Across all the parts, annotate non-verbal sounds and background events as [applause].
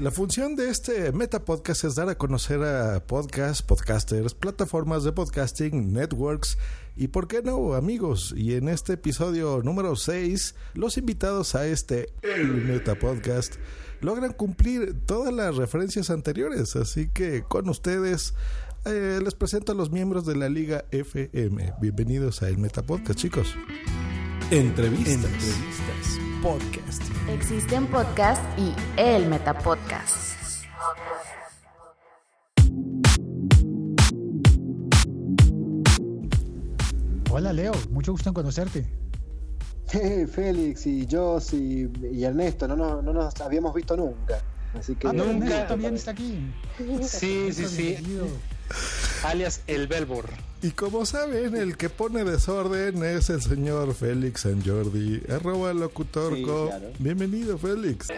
La función de este Meta Podcast es dar a conocer a podcasts, podcasters, plataformas de podcasting, networks y, por qué no, amigos. Y en este episodio número 6, los invitados a este El Meta Podcast logran cumplir todas las referencias anteriores. Así que con ustedes eh, les presento a los miembros de la Liga FM. Bienvenidos a El Meta Podcast, chicos. Entrevistas. Entrevistas. Podcast. Existen podcast y el Metapodcast. Hola Leo, mucho gusto en conocerte. Hey, [laughs] Félix y Joss y, y Ernesto, no, no, no nos habíamos visto nunca. Así que Ah, pero Nunca. Ernesto también está aquí. Sí, sí, sí. Alias el Belbor. Y como saben, el que pone desorden es el señor Félix San Jordi, arroba locutorco. Sí, claro. Bienvenido, Félix.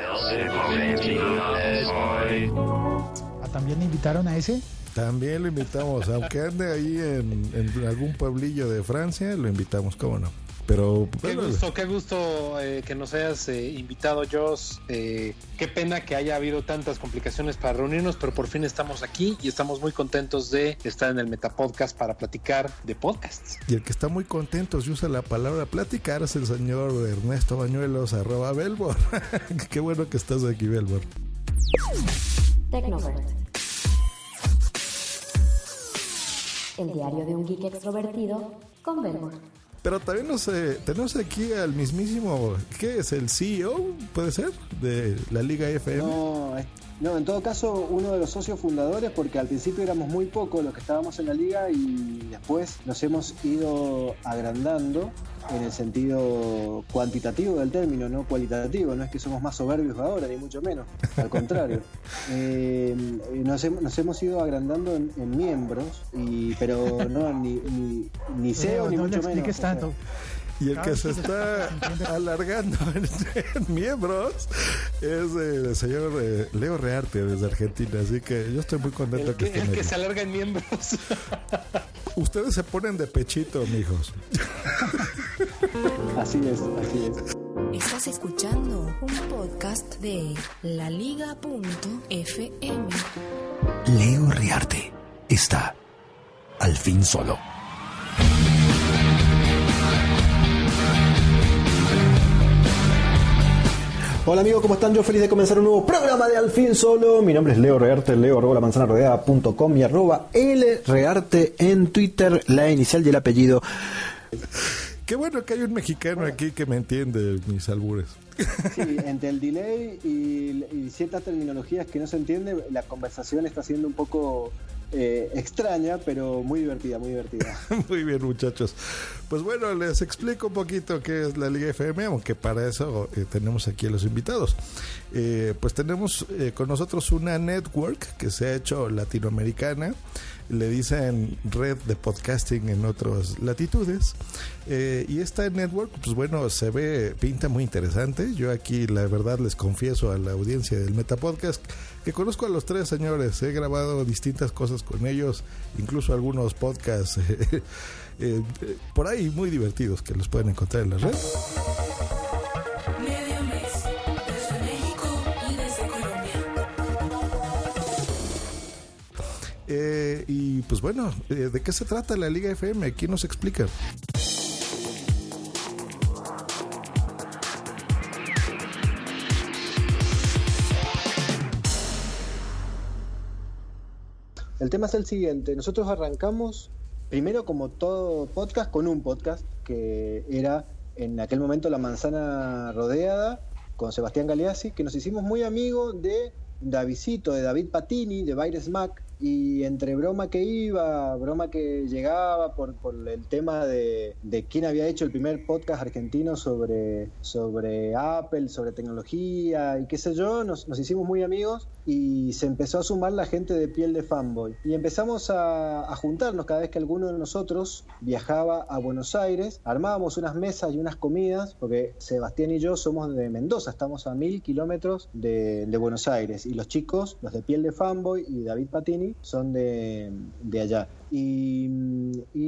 Ah, ¿También invitaron a ese? También lo invitamos, aunque ande ahí en, en algún pueblillo de Francia, lo invitamos, cómo no. Pero Qué bueno, gusto, qué gusto eh, que nos hayas eh, invitado, Joss. Eh, qué pena que haya habido tantas complicaciones para reunirnos, pero por fin estamos aquí y estamos muy contentos de estar en el Metapodcast para platicar de podcasts. y el que está muy contento si usa la palabra platicar es el señor Ernesto Bañuelos, arroba Belbor. [laughs] Qué bueno que estás aquí, Belbor. Tecnovert. El diario de un geek extrovertido con Belmont. Pero también no sé, tenemos aquí al mismísimo, ¿qué es? ¿El CEO? ¿Puede ser? De la Liga FM. No, no, en todo caso, uno de los socios fundadores, porque al principio éramos muy pocos los que estábamos en la liga y después nos hemos ido agrandando en el sentido cuantitativo del término, no cualitativo. No es que somos más soberbios ahora, ni mucho menos. Al contrario. [laughs] Eh, nos, hem- nos hemos ido agrandando en, en miembros, y, pero no ni, ni, ni CEO Leo, ni no mucho menos. expliques o sea. Y el Claro, que se está alargando en, en [laughs] miembros es el señor eh, Leo Rearte desde Argentina. Así que yo estoy muy contento El que, que, el que se alarga en miembros. [laughs] Ustedes se ponen de pechito, mijos. [laughs] Así es, así es. Estás escuchando un podcast de laliga.fm. Leo Riarte está al fin solo. Hola amigos, ¿cómo están? Yo feliz de comenzar un nuevo programa de Al fin Solo. Mi nombre es Leo Rearte, leo arroba la manzana rodeada.com y arroba L Rearte en Twitter, la inicial y el apellido. Qué bueno que hay un mexicano aquí que me entiende mis albures. Sí, entre el delay y, y ciertas terminologías que no se entiende, la conversación está siendo un poco eh, extraña, pero muy divertida, muy divertida. [laughs] Muy bien, muchachos. Pues bueno, les explico un poquito qué es la Liga FM, aunque para eso eh, tenemos aquí a los invitados. eh, pues tenemos eh, con nosotros una network que se ha hecho latinoamericana. Le dicen red de podcasting en otras latitudes. Eh, y esta network, pues bueno, se ve, pinta muy interesante. Yo aquí, la verdad, les confieso a la audiencia del Metapodcast que conozco a los tres señores. He grabado distintas cosas con ellos, incluso algunos podcasts [laughs] eh, por ahí muy divertidos que los pueden encontrar en la red. Medio mes, desde México y desde Colombia. Eh, y pues bueno, eh, ¿de qué se trata la Liga FM? ¿Quién nos explica? El tema es el siguiente. Nosotros arrancamos primero como todo podcast con un podcast que era en aquel momento La Manzana Rodeada con Sebastián Galeazzi, que nos hicimos muy amigos de Davidito, de David Patini, de Baires Mac, y entre broma que iba, broma que llegaba por, por el tema de, de, quién había hecho el primer podcast argentino sobre, sobre Apple, sobre tecnología y qué sé yo, nos, nos hicimos muy amigos y se empezó a sumar la gente de piel de fanboy. Y empezamos a, a, juntarnos cada vez que alguno de nosotros viajaba a Buenos Aires, armábamos unas mesas y unas comidas, porque Sebastián y yo somos de Mendoza, estamos a mil kilómetros de, de Buenos Aires, y los chicos, los de piel de fanboy y David Patini, son de, de allá. Y,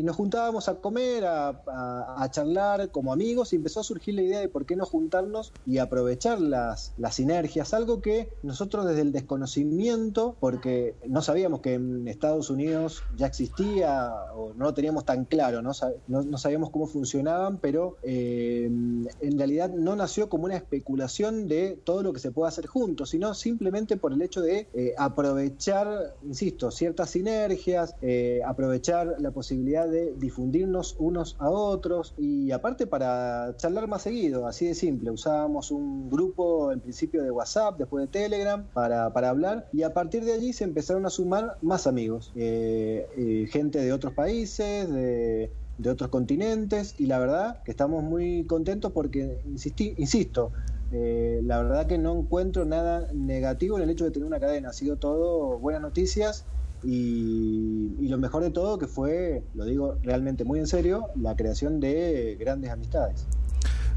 nos juntábamos a comer, a, charlar como amigos y empezó a surgir la idea de por qué no juntarnos y aprovechar las, las sinergias, algo que nosotros desde el desconocimiento, porque no sabíamos que en Estados Unidos ya existía o no lo teníamos tan claro, no sabíamos cómo funcionaban, pero eh, en realidad no nació como una especulación de todo lo que se puede hacer juntos, sino simplemente por el hecho de eh, aprovechar, insisto, ciertas sinergias, eh, aprovechar la posibilidad de difundirnos unos a otros. Y aparte para charlar más seguido, así de simple. Usábamos un grupo en principio de WhatsApp, después de Telegram, para, para hablar. Y a partir de allí se empezaron a sumar más amigos, eh, eh, gente de otros países, de, de, otros continentes. Y la verdad que estamos muy contentos porque, insistí, insisto, eh, la verdad que no encuentro nada negativo en el hecho de tener una cadena, ha sido todo buenas noticias y, lo mejor de todo que fue, lo digo realmente muy en serio, la creación de grandes amistades.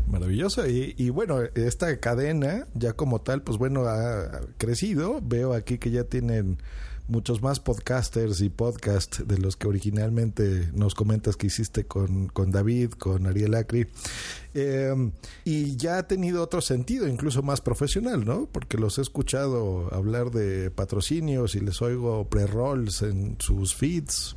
Maravilloso. Y, y, bueno, esta cadena ya como tal, pues bueno, ha crecido. Veo aquí que ya tienen muchos más podcasters y podcast de los que originalmente nos comentas que hiciste con, con David, con Ariel Acri. Eh, y ya ha tenido otro sentido, incluso más profesional, ¿no? Porque los he escuchado hablar de patrocinios y les oigo pre-rolls en sus feeds.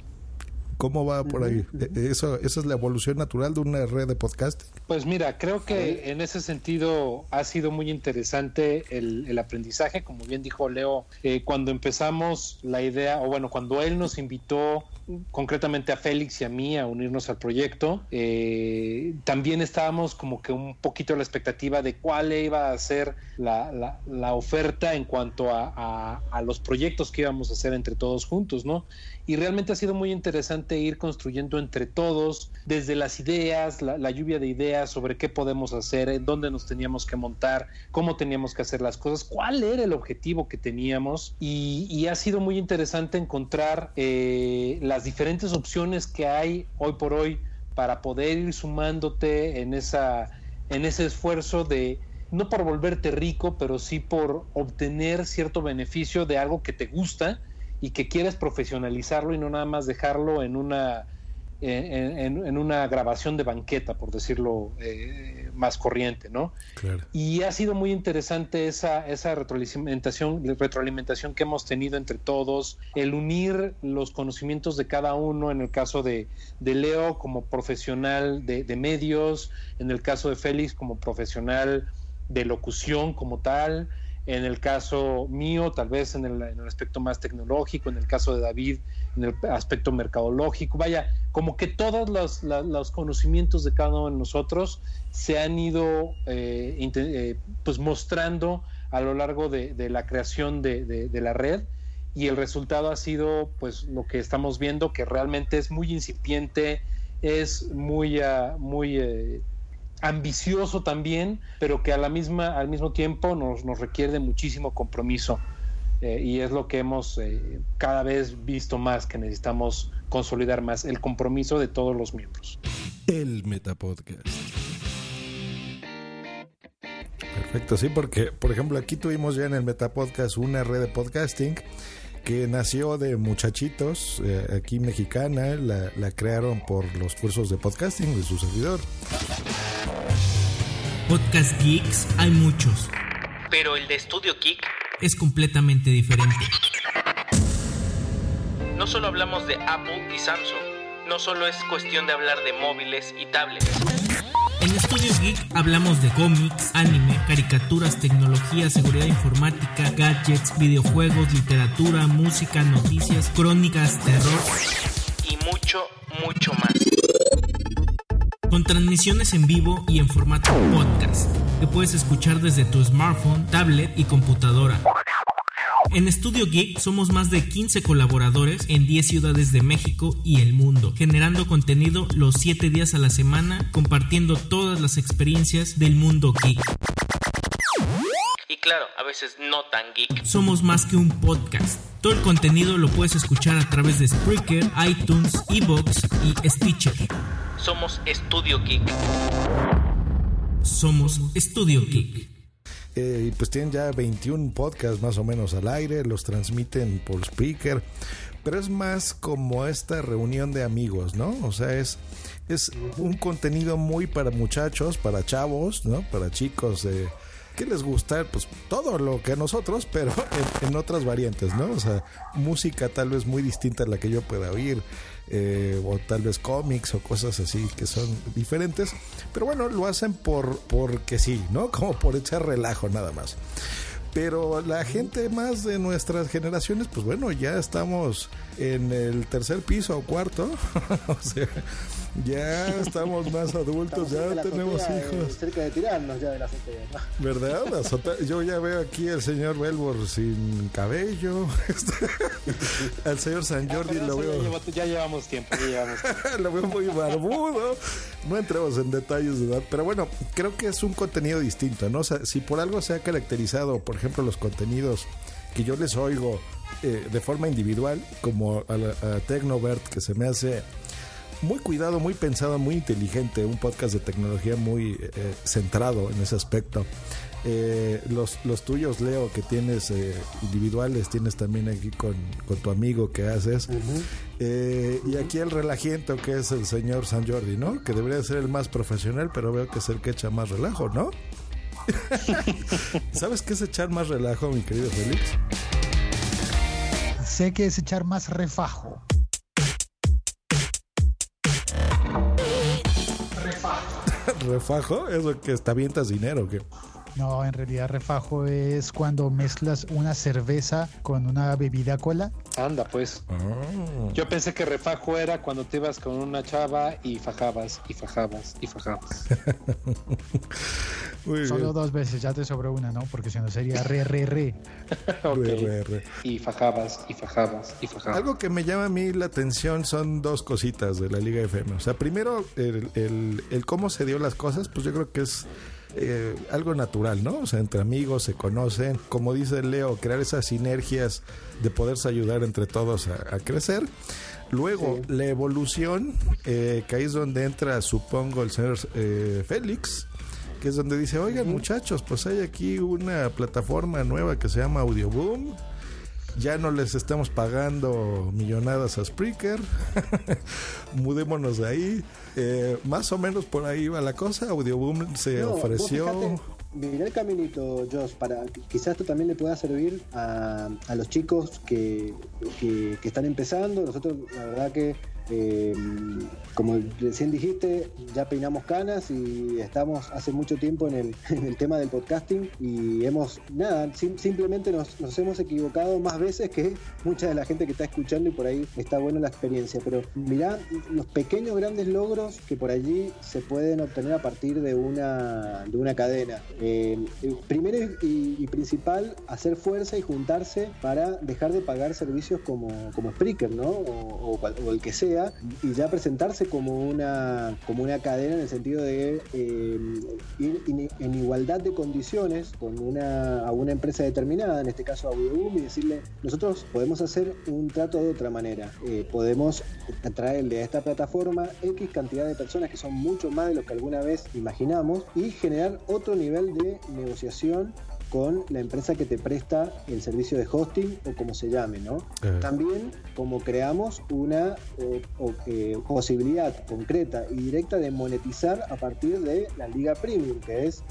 ¿Cómo va por ahí? ¿Eso, ¿Esa es la evolución natural de una red de podcasting? Pues mira, creo que en ese sentido ha sido muy interesante el, el aprendizaje, como bien dijo Leo, eh, cuando empezamos la idea, o bueno, cuando él nos invitó concretamente a Félix y a mí a unirnos al proyecto, eh, también estábamos como que un poquito a la expectativa de cuál iba a ser la, la, la oferta en cuanto a, a, a los proyectos que íbamos a hacer entre todos juntos, ¿no? Y realmente ha sido muy interesante ir construyendo entre todos, desde las ideas, la, lluvia de ideas sobre qué podemos hacer, dónde nos teníamos que montar, cómo teníamos que hacer las cosas, cuál era el objetivo que teníamos. Y, y ha sido muy interesante encontrar eh, las diferentes opciones que hay hoy por hoy para poder ir sumándote en, esa, en ese esfuerzo de no por volverte rico, pero sí por obtener cierto beneficio de algo que te gusta y que quieres profesionalizarlo y no nada más dejarlo en una en, en, en una grabación de banqueta, por decirlo eh, más corriente, ¿no? Claro. Y ha sido muy interesante esa, esa retroalimentación, retroalimentación que hemos tenido entre todos, el unir los conocimientos de cada uno, en el caso de, de Leo como profesional de, de medios, en el caso de Félix como profesional de locución como tal, en el caso mío, tal vez en el, en el, aspecto más tecnológico, en el caso de David, en el aspecto mercadológico, vaya, como que todos los, los, conocimientos de cada uno de nosotros se han ido eh, eh, pues mostrando a lo largo de, la creación de, de, de, la red y el resultado ha sido pues lo que estamos viendo que realmente es muy incipiente, es muy, uh, muy... Eh, ambicioso también, pero que a la misma, al mismo tiempo nos, requiere de muchísimo compromiso. Eh, y es lo que hemos eh, cada vez visto más, que necesitamos consolidar más el compromiso de todos los miembros. El Metapodcast. Perfecto, sí, porque por ejemplo aquí tuvimos ya en el Metapodcast una red de podcasting que nació de muchachitos eh, aquí mexicana, la, la crearon por los cursos de podcasting de su servidor. Podcast Geeks hay muchos, Pero el de Studio Geek, es completamente diferente. no solo hablamos de Apple y Samsung, no solo es cuestión de hablar de móviles y tablets. En Studio Geek hablamos de cómics, anime, caricaturas, tecnología, seguridad informática, gadgets, videojuegos, literatura, música, noticias, crónicas, terror. Y mucho, mucho más. Con transmisiones en vivo y en formato podcast, que puedes escuchar desde tu smartphone, tablet y computadora. En Studio Geek somos más de 15 colaboradores en 10 ciudades de México y el mundo, generando contenido los 7 días a la semana, compartiendo todas las experiencias del mundo geek. Y claro, a veces no tan geek. Somos más que un podcast. Todo el contenido lo puedes escuchar a través de Spreaker, iTunes, Evox y Stitcher. Somos Studio Geek. Somos Studio Geek. Eh, pues tienen ya 21 podcasts más o menos al aire, los transmiten por speaker, pero es más como esta reunión de amigos, ¿no? O sea, es, es un contenido muy para muchachos, para chavos, ¿no? Para chicos eh, que les gusta, pues todo lo que a nosotros, pero [laughs] en, en otras variantes, ¿no? O sea, música tal vez muy distinta a la que yo pueda oír. eh, o tal vez cómics o cosas así que son diferentes, pero bueno, lo hacen por porque sí, ¿no? [laughs] Como por echar relajo nada más. Pero la gente más de nuestras generaciones, pues bueno, ya estamos en el tercer piso o cuarto. [laughs] o sea, ya estamos más adultos, Estamos de ya tenemos hijos. cerca de tirarnos ya de la azotea. ¿no? ¿Verdad? La Yo ya veo aquí al señor Belbor sin cabello. [laughs] al señor San Jordi Pero lo veo. ya llevamos tiempo, ya llevamos tiempo. [laughs] lo veo muy barbudo. No entremos en detalles de edad, pero bueno, creo que es un contenido distinto, ¿no? O sea, si por algo se ha caracterizado, por ejemplo, los contenidos que yo les oigo eh, de forma individual, como a, a Tecnovert, que se me hace muy cuidado, muy pensado, muy inteligente, un podcast de tecnología muy eh, centrado en ese aspecto. Eh, los, los tuyos, Leo, que tienes eh, individuales, tienes también aquí con, con tu amigo que haces. Eh, y aquí el relajiento, que es el señor San Jordi, ¿no? Que debería ser el más profesional, pero veo que es el que echa más relajo, ¿no? [laughs] ¿Sabes qué es echar más relajo, mi querido Félix? Sé que es echar más refajo. ¿Refajo? ¿Eso que está avientas dinero? que No, en realidad refajo es cuando mezclas una cerveza con una bebida cola. Anda, pues. Ah. Yo pensé que refajo era cuando te ibas con una chava y fajabas, y fajabas, y fajabas. [laughs] Muy Solo bien. dos veces, ya te sobró una, ¿no? Porque si no sería re, re, re. [laughs] Ok. Re, re, re. Y fajabas, y fajabas, y fajabas. Algo que me llama a mí la atención son dos cositas de la Liga FM. O sea, primero, el, el- el cómo se dio las cosas, pues yo creo que es eh, algo natural, ¿no? O sea, entre amigos se conocen. Como dice Leo, crear esas sinergias de poderse ayudar entre todos a, a crecer. Luego, la evolución, eh, que ahí es donde entra, supongo, el señor eh, Félix, que es donde dice, oigan muchachos, pues hay aquí una plataforma nueva que se llama Audioboom ya no les estamos pagando millonadas a Spreaker. [laughs] Mudémonos de ahí. Eh, más o menos por ahí va la cosa. Audioboom se No, ofreció. Mirá el caminito, Joss, para quizás esto también le pueda servir a, a los chicos que, que- que están empezando. Nosotros, la verdad que, eh, como recién dijiste, ya peinamos canas y estamos hace mucho tiempo en el, [laughs] tema del podcasting y hemos, nada, sim- simplemente nos, hemos equivocado más veces que [laughs] mucha de la gente que está escuchando y por ahí está buena la experiencia. Pero mirá los pequeños grandes logros que por allí se pueden obtener a partir de una, de una cadena. Eh, primero y, principal, hacer fuerza y juntarse para dejar de pagar servicios como, como Spreaker, ¿no? O el que sea y ya presentarse como una, como una cadena en el sentido de eh, ir en igualdad de condiciones con una, a una empresa determinada, en este caso a Audioboom, y decirle, nosotros podemos hacer un trato de otra manera, Eh, podemos traerle a esta plataforma X cantidad de personas que son mucho más de lo que alguna vez imaginamos y generar otro nivel de negociación con la empresa que te presta el servicio de hosting o como se llame, ¿no? Eh. También como creamos una eh, o- eh, posibilidad concreta y directa de monetizar a partir de la Liga Premium, que es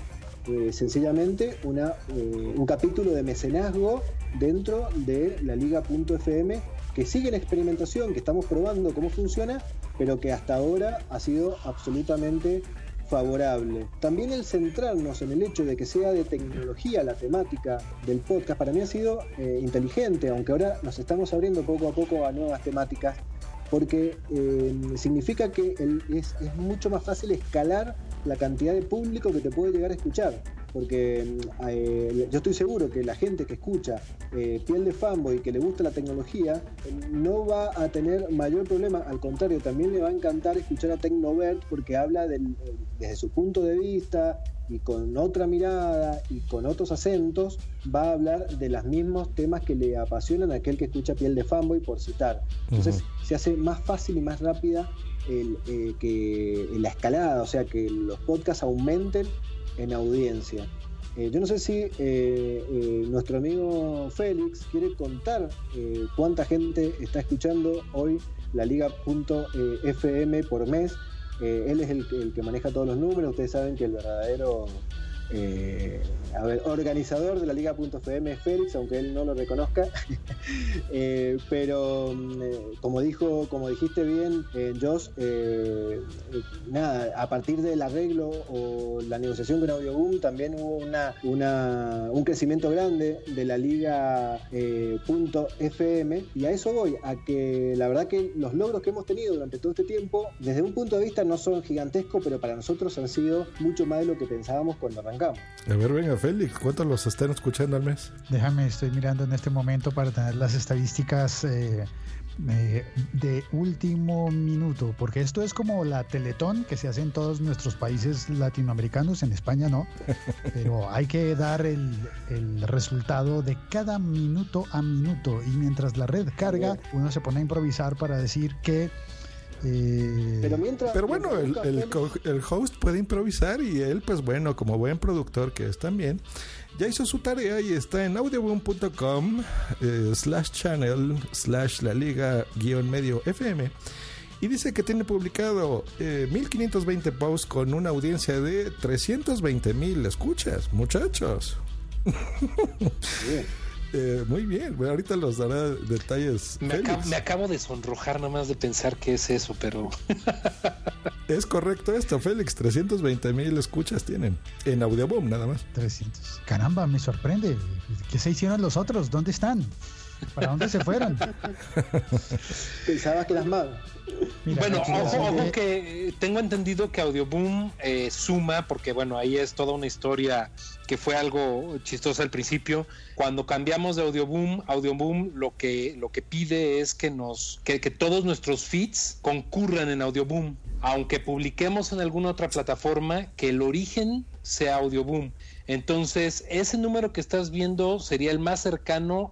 eh, sencillamente una, eh, un capítulo de mecenazgo dentro de la Liga.fm que sigue en experimentación, que estamos probando cómo funciona, pero que hasta ahora ha sido absolutamente favorable. También el centrarnos en el hecho de que sea de tecnología la temática del podcast, para mí ha sido eh, inteligente, aunque ahora nos estamos abriendo poco a poco a nuevas temáticas, porque eh, significa que es, es mucho más fácil escalar la cantidad de público que te puede llegar a escuchar. Porque eh, yo estoy seguro que la gente que escucha eh, Piel de Fanboy, que le gusta la tecnología, no va a tener mayor problema. Al contrario, también le va a encantar escuchar a Tecnovert porque habla del- desde su punto de vista y con otra mirada y con otros acentos, va a hablar de los mismos temas que le apasionan a aquel que escucha Piel de Fanboy, por citar. Entonces se hace más fácil y más rápida el, eh, que la escalada, o sea, que los podcasts aumenten en audiencia. Eh, yo no sé si eh, eh, nuestro amigo Félix quiere contar eh, cuánta gente está escuchando hoy la liga.fm por mes. Él es el, el que maneja todos los números. Ustedes saben que el verdadero eh, a ver, organizador de la liga.fm es Félix, aunque él no lo reconozca. [laughs] Eh, pero mm, eh, como dijo, como dijiste bien, Josh, nada, a partir del arreglo o la negociación con Audioboom también hubo una, una- un crecimiento grande de la liga eh, punto FM y a eso voy, a que la verdad que los logros que hemos tenido durante todo este tiempo, desde un punto de vista no son gigantescos, pero para nosotros han sido mucho más de lo que pensábamos cuando. A ver, venga, Félix, ¿cuántos los están escuchando al mes? Déjame, estoy mirando en este momento para tener las estadísticas eh, eh, de último minuto, porque esto es como la Teletón que se hace en todos nuestros países latinoamericanos, en España no, [laughs] pero hay que dar el, el resultado de cada minuto a minuto y mientras la red carga, uno se pone a improvisar para decir que... eh, Pero mientras... Pero bueno, el, host puede improvisar y él, pues bueno, como buen productor que es también, ya hizo su tarea y está en audioboom.com eh, slash channel slash la liga guion medio FM. Y dice que tiene publicado eh, 1520 posts con una audiencia de 320 mil escuchas, muchachos. [laughs] [laughs] Eh, muy bien, bueno, ahorita los dará detalles. Me acabo, me acabo de sonrojar nomás de pensar que es eso, pero [laughs] Es correcto esto, Félix. 320 mil escuchas tienen. En Audioboom, nada más. 300. Caramba, me sorprende. ¿Qué se hicieron los otros? ¿Dónde están? ¿Para dónde se fueron? Pensabas que las. Mira, bueno, ojo, ojo que- que tengo entendido que Audioboom eh, suma, porque bueno, ahí es toda una historia que fue algo chistosa al principio. Cuando cambiamos de Audioboom, Audioboom lo que, lo que pide es que nos, que, que todos nuestros feeds concurran en Audioboom. Aunque publiquemos en alguna otra plataforma, que el origen sea Audioboom. Entonces, ese número que estás viendo sería el más cercano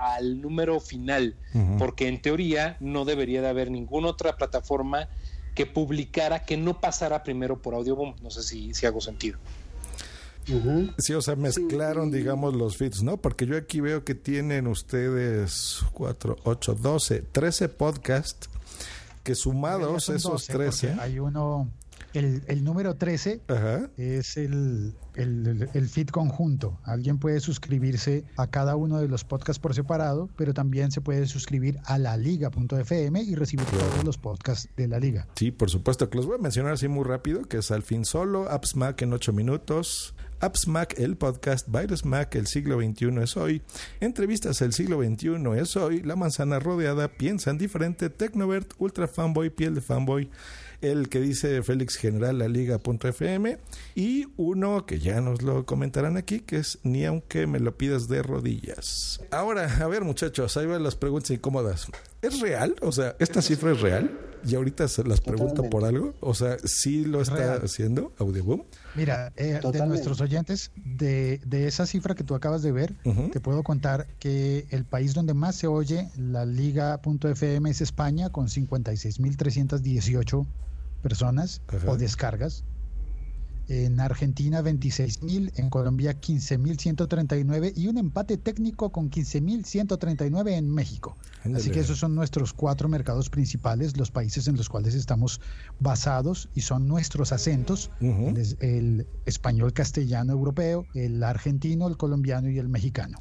Al número final, porque en teoría no debería de haber ninguna otra plataforma que publicara que no pasara primero por Audioboom. No sé si, si hago sentido. Sí, o sea, mezclaron, digamos, los feeds, ¿no? Porque yo aquí veo que tienen ustedes 4, 8, 12, 13 podcasts que sumados esos 12, 13. porque Hay uno, el, el número 13 es el, el, el feed conjunto. Alguien puede suscribirse a cada uno de los podcasts por separado, pero también se puede suscribir a la liga.fm y recibir todos los podcasts de la liga. Sí, por supuesto, que los voy a mencionar así muy rápido, que es Al fin solo, Apps Mac en 8 minutos, Apps Mac el podcast, Virus Mac el siglo XXI es hoy, Entrevistas el siglo XXI es hoy, La manzana rodeada, Piensan diferente, Tecnovert, Ultra Fanboy, Piel de Fanboy, el que dice Félix General la liga.fm y uno que ya nos lo comentarán aquí que es ni aunque me lo pidas de rodillas. Ahora, a ver muchachos, ahí van las preguntas incómodas. ¿Es real? O sea, ¿esta cifra es real? Y ahorita se las pregunto por algo. O sea, ¿sí lo está Real. haciendo Audioboom? Mira, eh, de nuestros oyentes, de, de esa cifra que tú acabas de ver, te puedo contar que el país donde más se oye la liga.fm es España, con 56.318 personas Ajá. o descargas. En Argentina 26.000, en Colombia 15.139 y un empate técnico con 15.139 en México. Así que esos son nuestros cuatro mercados principales, los países en los cuales estamos basados y son nuestros acentos, el, el español castellano europeo, el argentino, el colombiano y el mexicano.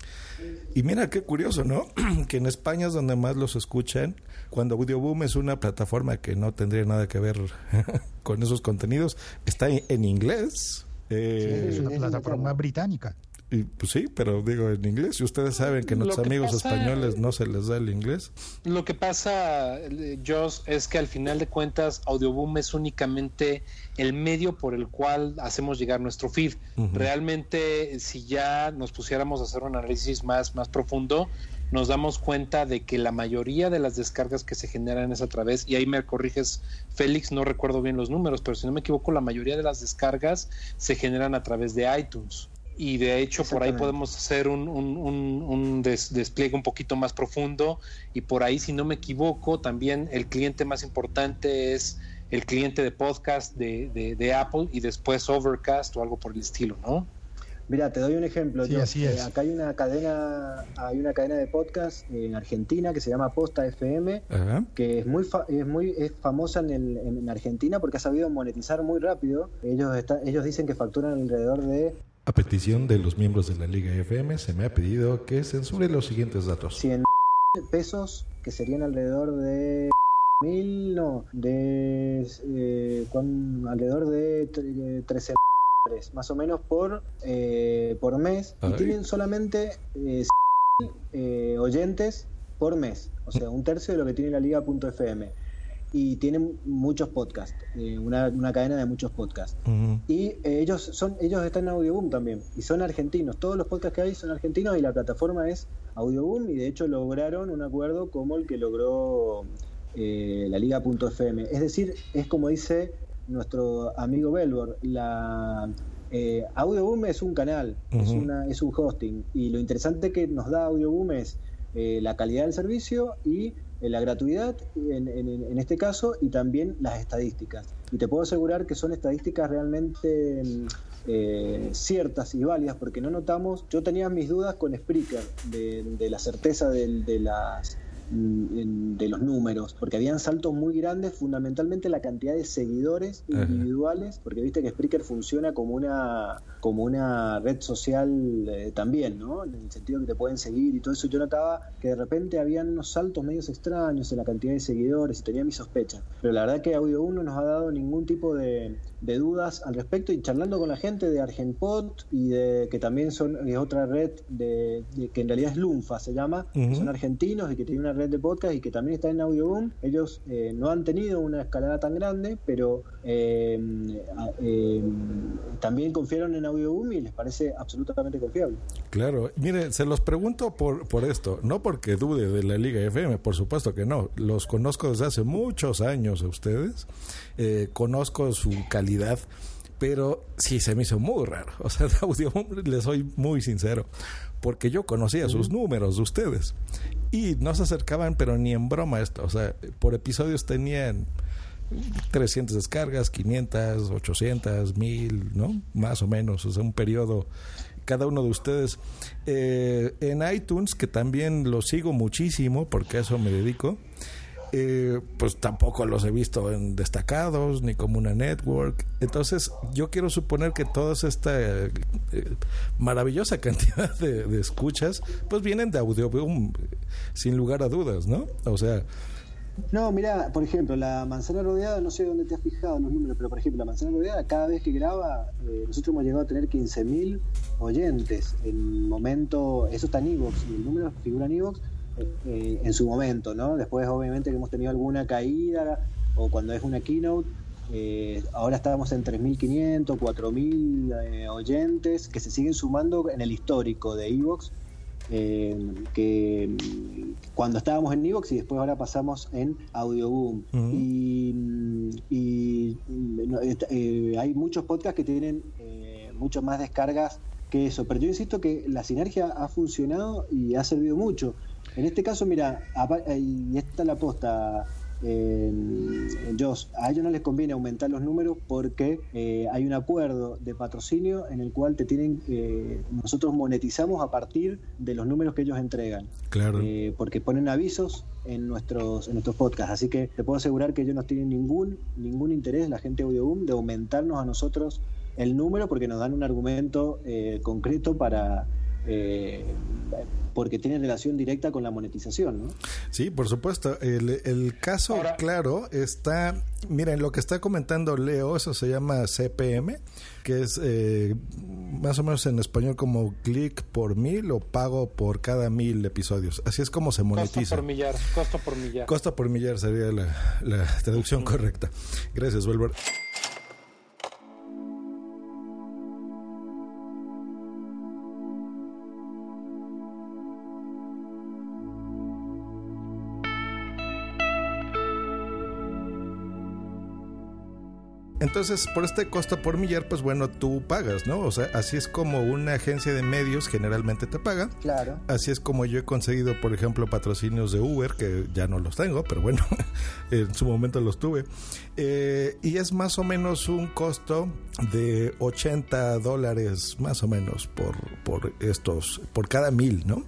Y mira qué curioso, ¿no? [clears throat] que en España es donde más los escuchan, cuando Audioboom es una plataforma que no tendría nada que ver [laughs] con esos contenidos, está en, inglés. Eh, es una plataforma británica. Y, pues sí, pero digo en inglés. Y ustedes saben que nuestros que amigos pasa- españoles no se les da el inglés. Lo que pasa, eh, Joss, es que al final de cuentas Audioboom es únicamente el medio por el cual hacemos llegar nuestro feed. Realmente, si ya nos pusiéramos a hacer un análisis más, más profundo, nos damos cuenta de que la mayoría de las descargas que se generan es a través, y ahí me corriges, Félix, no recuerdo bien los números, pero si no me equivoco, la mayoría de las descargas se generan a través de iTunes. Y de hecho, por ahí podemos hacer un, un- un- un des- despliegue un poquito más profundo. Y por ahí, si no me equivoco, también el cliente más importante es el cliente de podcast de, de- de Apple y después Overcast o algo por el estilo, ¿no? Mira, te doy un ejemplo. Sí, Yo, así eh, es. acá hay una cadena, hay una cadena de podcast en Argentina que se llama Posta FM, Ajá. que es muy fa- es muy es famosa en, el- en Argentina porque ha sabido monetizar muy rápido. Ellos está- ellos dicen que facturan alrededor de A petición de los miembros de la Liga FM, se me ha pedido que censure los siguientes datos. 100 pesos, que serían alrededor de mil, no, de eh, con- alrededor de tre- 13 dólares, más o menos por eh, por mes y tienen solamente eh, eh, oyentes por mes, o sea, un tercio de lo que tiene la liga.fm y tienen muchos podcasts, eh, una, una cadena de muchos podcasts. Y eh, ellos son ellos están en Audioboom también y son argentinos. Todos los podcasts que hay son argentinos y la plataforma es Audioboom y de hecho lograron un acuerdo como el que logró eh, la Liga.fm. Es decir, es como dice nuestro amigo Belbor, la eh, Audioboom es un canal, es, una, es un hosting y lo interesante que nos da Audioboom es eh, la calidad del servicio y eh, la gratuidad en, en- en este caso y también las estadísticas. Y te puedo asegurar que son estadísticas realmente eh, ciertas y válidas porque no notamos, yo tenía mis dudas con Spreaker de, de la certeza del- de, las de los números, porque habían saltos muy grandes, fundamentalmente la cantidad de seguidores Ajá. individuales, porque viste que Spreaker funciona como una como una red social eh, también, ¿no? En el sentido que te pueden seguir y todo eso. Yo notaba que de repente habían unos saltos medios extraños en la cantidad de seguidores y tenía mis sospechas. Pero la verdad que Audio 1 no nos ha dado ningún tipo de, de dudas al respecto y charlando con la gente de Argenpod y de que también son es otra red de, de- que en realidad es Lunfa se llama son argentinos y que tienen una red de podcast y que también está en Audioboom. Ellos eh, no han tenido una escalada tan grande pero eh, eh, también confiaron en Audioboom y les parece absolutamente confiable. Claro, mire, se los pregunto por, por esto, no porque dude de la Liga FM, por supuesto que no, los conozco desde hace muchos años a ustedes, eh, conozco su calidad, pero sí se me hizo muy raro, o sea, de audio, les soy muy sincero, porque yo conocía sus números de ustedes y no se acercaban, pero ni en broma esto, o sea, por episodios tenían 300 descargas, 500, 800, 1000, ¿no? Más o menos, o sea, un periodo cada uno de ustedes. Eh, en iTunes, que también lo sigo muchísimo, porque a eso me dedico, eh, pues tampoco los he visto en destacados, ni como una network. Entonces, yo quiero suponer que toda esta eh, maravillosa [laughs] cantidad de, de escuchas, pues vienen de Audioboom, sin lugar a dudas, ¿no? O sea, No, mira, por ejemplo, la manzana rodeada, no sé dónde te has fijado los números, pero por ejemplo, la manzana rodeada, cada vez que graba, eh, nosotros hemos llegado a tener 15.000 oyentes. En momento, eso está en Evox, el número figura en Evox eh, en su momento, ¿no? Después, obviamente, que hemos tenido alguna caída, o cuando es una keynote, eh, ahora estábamos en 3.500, 4.000 eh, oyentes que se siguen sumando en el histórico de Evox eh, que cuando estábamos en Evox y después ahora pasamos en Audioboom. Ujú. y, mm, y, mm, no, eh, hay muchos podcasts que tienen eh, mucho más descargas que eso, pero yo insisto que la sinergia ha funcionado y ha servido mucho. En este caso, mira, eh, y esta es la posta, eh, Josh, a ellos no les conviene aumentar los números porque eh, hay un acuerdo de patrocinio en el cual te tienen, eh, nosotros monetizamos a partir de los números que ellos entregan. Claro. Eh, porque ponen avisos en nuestros en nuestros podcasts, así que te puedo asegurar que ellos no tienen ningún ningún interés, la gente de Audioboom, de aumentarnos a nosotros el número porque nos dan un argumento concreto para eh, porque tiene relación directa con la monetización, ¿no? Sí, por supuesto. El, el caso claro está, mira, en lo que está comentando Leo, eso se llama CPM, que es eh, más o menos en español como clic por mil o pago por cada mil episodios. Así es como se Costo monetiza. por millar, costo por millar. Costo por millar sería la, la traducción correcta. Gracias, Wilbur. Entonces, por este costo por millar, pues bueno, tú pagas, ¿no? O sea, así es como una agencia de medios generalmente te paga. Claro. Así es como yo he conseguido, por ejemplo, patrocinios de Uber, que ya no los tengo, pero bueno, [laughs] en su momento los tuve. Eh, y es más o menos un costo de 80 dólares, más o menos, por, por estos, por cada mil, ¿no?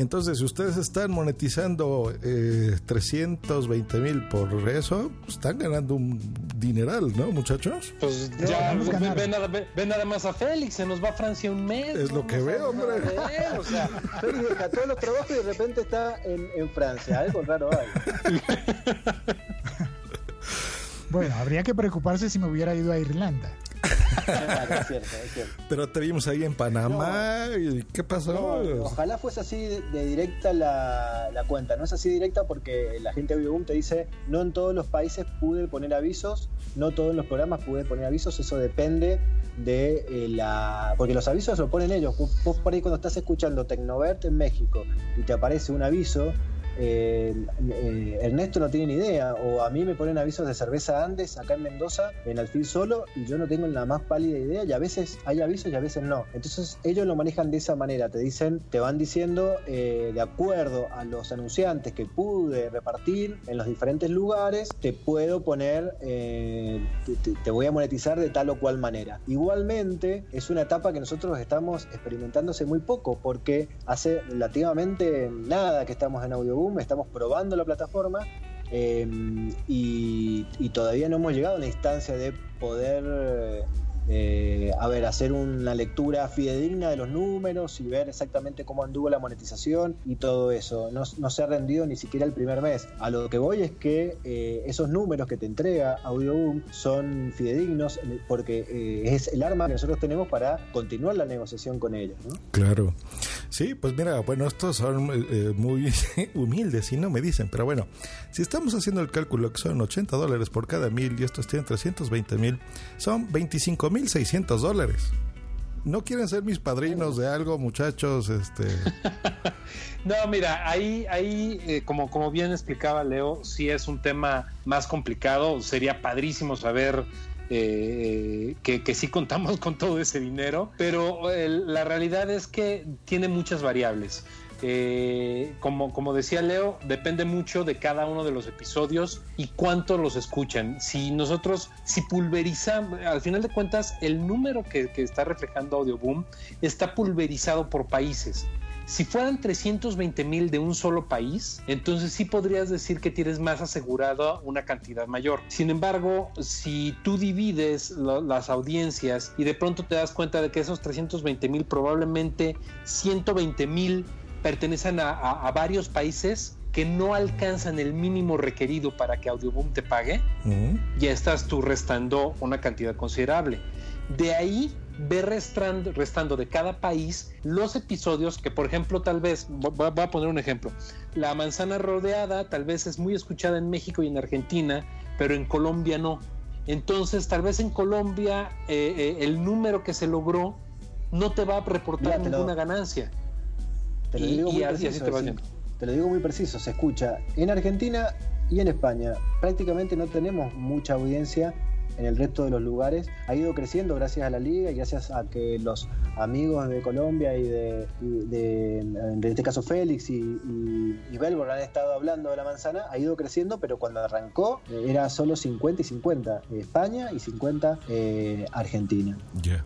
Entonces, si ustedes están monetizando eh, 320 mil por eso, pues, están ganando un dineral, ¿no, muchachos? Pues No, ya, a ve, ve nada, ve- ve nada más a Félix, se nos va a Francia un mes. Es lo que veo, hombre. Eh, o sea, [laughs] Félix deja todos los trabajos y de repente está en, en Francia. Algo raro hay. [laughs] Bueno, habría que preocuparse si me hubiera ido a Irlanda. [laughs] Claro, es cierto, es cierto. Pero te vimos ahí en Panamá. ¿y ¿Qué pasó? No, ojalá fuese así de, directa la, la cuenta. No es así directa porque la gente de Audioboom te dice, no en todos los países pude poner avisos, no todos los programas pude poner avisos, eso depende de eh, la... Porque los avisos lo ponen ellos. Vos, vos por ahí cuando estás escuchando Tecnovert en México y te aparece un aviso, eh, eh, Ernesto no tiene ni idea, o a mí me ponen avisos de cerveza Andes acá en Mendoza, en Alfil Solo, y yo no tengo la más pálida idea, y a veces hay avisos y a veces no. Entonces ellos lo manejan de esa manera, te dicen, te van diciendo eh, de acuerdo a los anunciantes que pude repartir en los diferentes lugares, te puedo poner, te, voy a monetizar de tal o cual manera. Igualmente, es una etapa que nosotros estamos experimentando hace muy poco, porque hace relativamente nada que estamos en Estamos probando la plataforma eh, y, y todavía no hemos llegado a la instancia de poder eh, a ver, hacer una lectura fidedigna de los números y ver exactamente cómo anduvo la monetización y todo eso. No, se ha rendido ni siquiera el primer mes. A lo que voy es que eh, esos números que te entrega Audioboom son fidedignos eh, porque eh, es el arma que nosotros tenemos para continuar la negociación con ellos. ¿no? Claro. Sí, pues mira, bueno, estos son muy [laughs] humildes y no me dicen, pero bueno, si estamos haciendo el cálculo que son 80 dólares por cada mil y estos tienen 320 mil, son 25 mil 600 dólares. ¿No quieren ser mis padrinos de algo, muchachos? Este... [laughs] No, mira, ahí, ahí eh, como, como bien explicaba Leo, sí es un tema más complicado. Sería padrísimo saber eh, que, que sí contamos [laughs] con todo ese dinero, pero la realidad es que tiene muchas variables. Eh, como, decía Leo, depende mucho de cada uno de los episodios y cuánto los escuchan. Si nosotros, si pulverizamos, al final de cuentas, el número que, está reflejando Audioboom está pulverizado por países. Si fueran 320 mil de un solo país, entonces sí podrías decir que tienes más asegurado una cantidad mayor. Sin embargo, si tú divides lo, las audiencias y de pronto te das cuenta de que esos 320 mil probablemente 120 mil pertenecen a, a, a, varios países que no alcanzan el mínimo requerido para que Audioboom te pague, uh -huh. ya estás tú restando una cantidad considerable. De ahí ve restando, restando, de cada país los episodios que, por ejemplo, tal vez, voy a poner un ejemplo, La manzana rodeada tal vez es muy escuchada en México y en Argentina, pero en Colombia no. Entonces, tal vez en Colombia eh, eh, el número que se logró no te va a reportar ninguna ganancia. Te lo Y- digo y muy así- así preciso. te lo digo muy preciso. Se escucha en Argentina y en España. Prácticamente no tenemos mucha audiencia en el resto de los lugares. Ha ido creciendo gracias a la liga y gracias a que los amigos de Colombia y de, y de- en este caso Félix y, y, y Belbor han estado hablando de la manzana. Ha ido creciendo, pero cuando arrancó eh, era solo 50 y 50 eh, España y 50 eh, Argentina. Ya.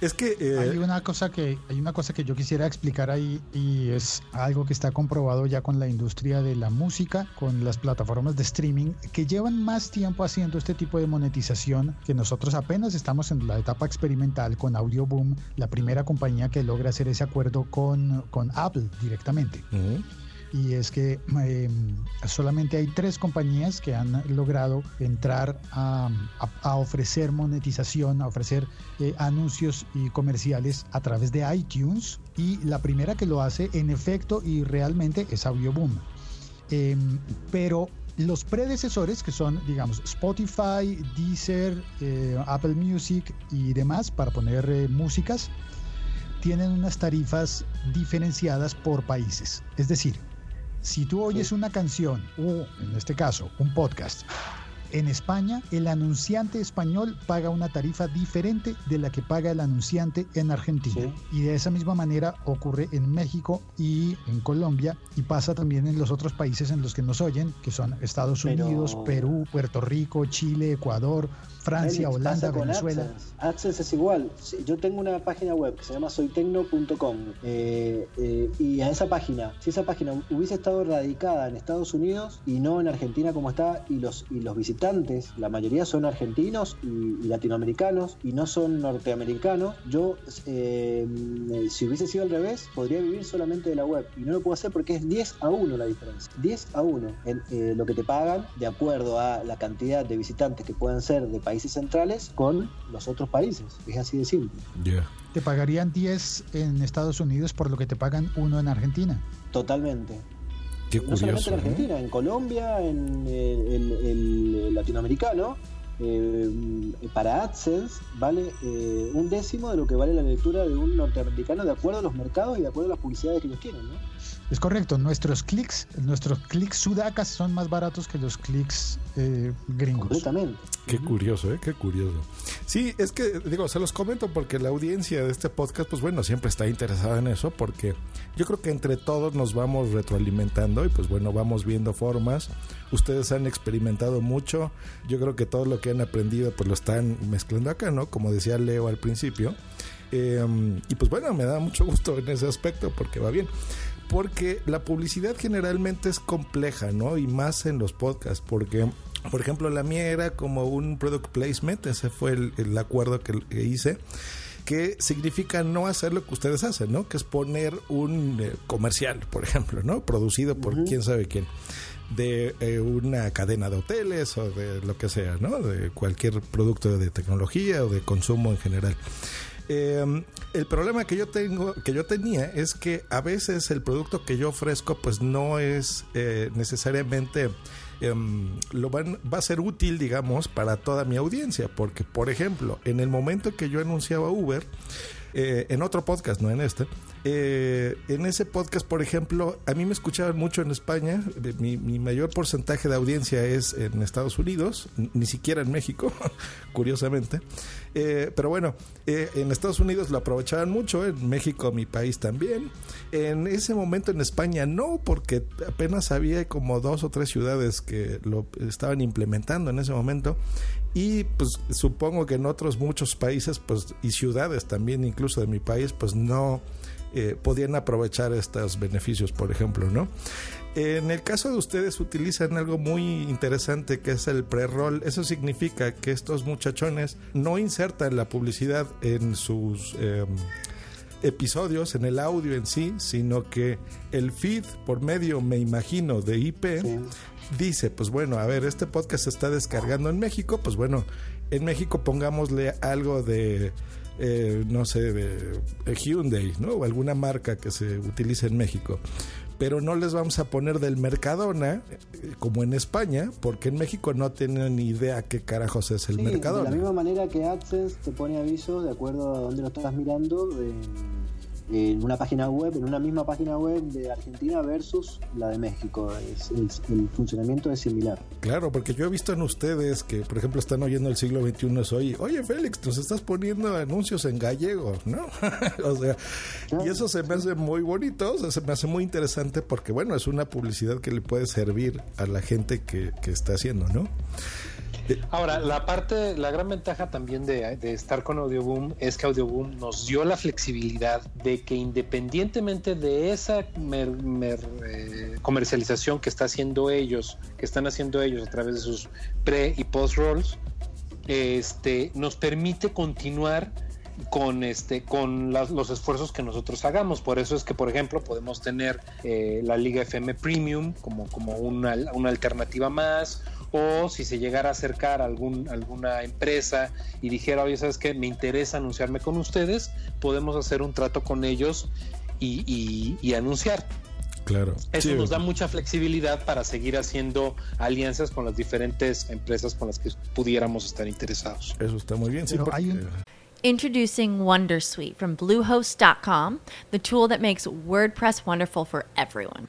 Es que eh, hay una cosa que hay una cosa que yo quisiera explicar ahí y es algo que está comprobado ya con la industria de la música, con las plataformas de streaming que llevan más tiempo haciendo este tipo de monetización que nosotros apenas estamos en la etapa experimental con Audioboom, la primera compañía que logra hacer ese acuerdo con, con Apple directamente. Y es que eh, solamente hay tres compañías que han logrado entrar a ofrecer monetización, a ofrecer eh, anuncios y comerciales a través de iTunes. Y la primera que lo hace en efecto y realmente es Audioboom. Eh, pero los predecesores, que son, digamos, Spotify, Deezer, eh, Apple Music y demás, para poner eh, músicas, tienen unas tarifas diferenciadas por países. Es decir, si tú oyes una canción o, en este caso, un podcast, en España, el anunciante español paga una tarifa diferente de la que paga el anunciante en Argentina. Y de esa misma manera ocurre en México y en Colombia y pasa también en los otros países en los que nos oyen, que son Estados Pero- Unidos, Perú, Puerto Rico, Chile, Ecuador, Francia, Félix, Holanda, Venezuela. AdSense. AdSense es igual. Yo tengo una página web que se llama soytecno.com eh, eh, y a esa página, si esa página hubiese estado radicada en Estados Unidos y no en Argentina como está, y los, y los visitantes, la mayoría son argentinos y, y latinoamericanos y no son norteamericanos, yo, eh, si hubiese sido al revés, podría vivir solamente de la web y no lo puedo hacer porque es 10 a 1 la diferencia. 10 a 1 en eh, lo que te pagan de acuerdo a la cantidad de visitantes que puedan ser de países centrales con los otros países. Es así de simple. Te pagarían 10 en Estados Unidos por lo que te pagan uno en Argentina. Totalmente. Qué no solamente en. Argentina, en Colombia, en el, el- el latinoamericano, eh, para AdSense vale eh, un décimo de lo que vale la lectura de un norteamericano de acuerdo a los mercados y de acuerdo a las publicidades que ellos tienen. ¿no? Es correcto, nuestros clics, nuestros clics sudacas son más baratos que los clics eh, gringos. Completamente. Qué curioso, ¿eh? Qué curioso. Sí, es que, digo, se los comento porque la audiencia de este podcast, pues bueno, siempre está interesada en eso porque yo creo que entre todos nos vamos retroalimentando y pues bueno, vamos viendo formas. Ustedes han experimentado mucho. Yo creo que todo lo que han aprendido pues lo están mezclando acá, ¿no? Como decía Leo al principio. Eh, y pues bueno, me da mucho gusto en ese aspecto porque va bien. Porque la publicidad generalmente es compleja, ¿no? Y más en los podcasts, porque por ejemplo, la mía era como un product placement, ese fue el, el acuerdo que, que, hice, que significa no hacer lo que ustedes hacen, ¿no? Que es poner un eh, comercial, por ejemplo, ¿no? Producido por uh -huh. quién sabe quién de eh, una cadena de hoteles o de lo que sea, ¿no? De cualquier producto de tecnología o de consumo en general. Eh, el problema que yo tengo, que yo tenía, es que a veces el producto que yo ofrezco, pues no es eh, necesariamente Um, lo van, va a ser útil, digamos, para toda mi audiencia, porque, por ejemplo, en el momento que yo anunciaba Uber, eh, en otro podcast, no en este, eh, en ese podcast, por ejemplo, a mí me escuchaban mucho en España, mi, mi, mayor porcentaje de audiencia es en Estados Unidos, ni siquiera en México, [laughs] curiosamente, eh, pero bueno, eh, en Estados Unidos lo aprovechaban mucho, en México, mi país también, en ese momento en España no, porque apenas había como dos o tres ciudades que lo estaban implementando en ese momento, y pues supongo que en otros muchos países pues y ciudades también incluso de mi país pues no eh, podían aprovechar estos beneficios por ejemplo no en el caso de ustedes utilizan algo muy interesante que es el pre-roll. Eso significa que estos muchachones no insertan la publicidad en sus eh, episodios en el audio en sí sino que el feed por medio me imagino de IP sí dice, pues bueno, a ver, este podcast se está descargando en México, pues bueno, en México pongámosle algo de, eh, no sé, de, de Hyundai, ¿no? O alguna marca que se utilice en México. Pero no les vamos a poner del Mercadona, como en España, porque en México no tienen ni idea qué carajos es el sí, Mercadona. De la misma manera que AdSense te pone avisos de acuerdo a dónde lo estás mirando. Eh en una página web, en una misma página web de Argentina versus la de México. Es, es, el funcionamiento es similar. Claro, porque yo he visto en ustedes que, por ejemplo, están oyendo el siglo XXI hoy, oye Félix, nos estás poniendo anuncios en gallego, ¿no? [laughs] o sea, claro. y eso se me hace muy bonito, o sea, se me hace muy interesante porque, bueno, es una publicidad que le puede servir a la gente que, que está haciendo, ¿no? Ahora, la parte, la gran ventaja también de, estar con Audioboom es que Audioboom nos dio la flexibilidad de que independientemente de esa eh, comercialización que está haciendo ellos, que están haciendo ellos a través de sus pre y post rolls, este, nos permite continuar con este con los esfuerzos que nosotros hagamos. Por eso es que por ejemplo podemos tener eh, la liga FM Premium como como una, una alternativa más o si se llegara a acercar a algún, alguna empresa y dijera, oye, ¿sabes qué? Me interesa anunciarme con ustedes, podemos hacer un trato con ellos y, y, y anunciar. Claro. Eso sí, nos da mucha flexibilidad para seguir haciendo alianzas con las diferentes empresas con las que pudiéramos estar interesados. Eso está muy bien. Sí, porque... hay un... Introducing Wondersuite from Bluehost.com, the tool that makes WordPress wonderful for everyone.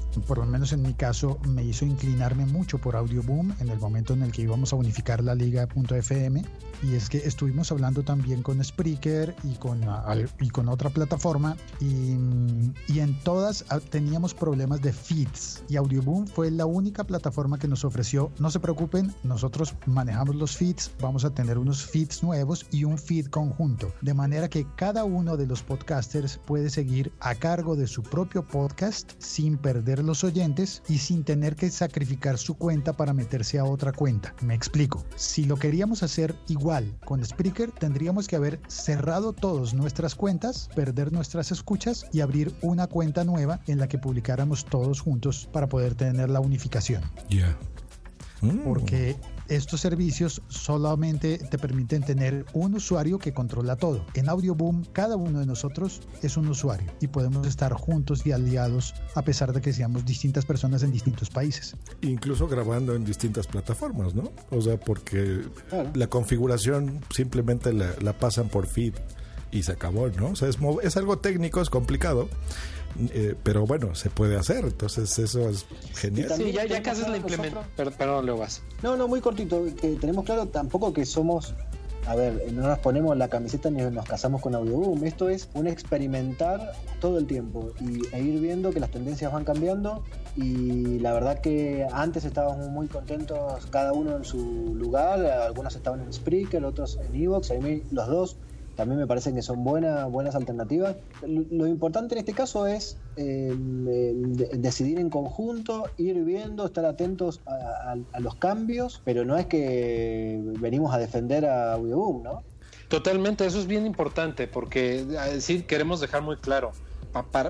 por lo menos en mi caso, me hizo inclinarme mucho por Audioboom en el momento en el que íbamos a unificar la liga.fm. Y es que estuvimos hablando también con Spreaker y con, y con otra plataforma y, y en todas ah, teníamos problemas de feeds. Y Audioboom fue la única plataforma que nos ofreció, no se preocupen, nosotros manejamos los feeds, vamos a tener unos feeds nuevos y un feed conjunto. De manera que cada uno de los podcasters puede seguir a cargo de su propio podcast sin perder los oyentes y sin tener que sacrificar su cuenta para meterse a otra cuenta. Me explico. Si lo queríamos hacer igual con Spreaker, tendríamos que haber cerrado todas nuestras cuentas, perder nuestras escuchas y abrir una cuenta nueva en la que publicáramos todos juntos para poder tener la unificación. Ya. Porque estos servicios solamente te permiten tener un usuario que controla todo. En Audioboom, cada uno de nosotros es un usuario y podemos estar juntos y aliados a pesar de que seamos distintas personas en distintos países. Incluso grabando en distintas plataformas, ¿no? O sea, porque la configuración simplemente la, la pasan por feed y se acabó, ¿no? O sea, es, es algo técnico, es complicado. Eh, pero bueno, se puede hacer, entonces eso es genial. Sí, ya, ya casi es la implementación. Perdón, perdón, Leo, vas. No, no, muy cortito, que tenemos claro tampoco que somos a ver, no nos ponemos la camiseta ni nos casamos con Audioboom. Esto es un experimentar todo el tiempo y, e ir viendo que las tendencias van cambiando. Y la verdad que antes estábamos muy contentos, cada uno en su lugar. Algunos estaban en Spreaker, otros en Evox. A mí los dos también me parecen que son buenas, buenas alternativas. Lo, importante en este caso es eh, decidir en conjunto, ir viendo, estar atentos a, los cambios, pero no es que venimos a defender a Audioboom, ¿no? Totalmente, eso es bien importante porque sí queremos dejar muy claro.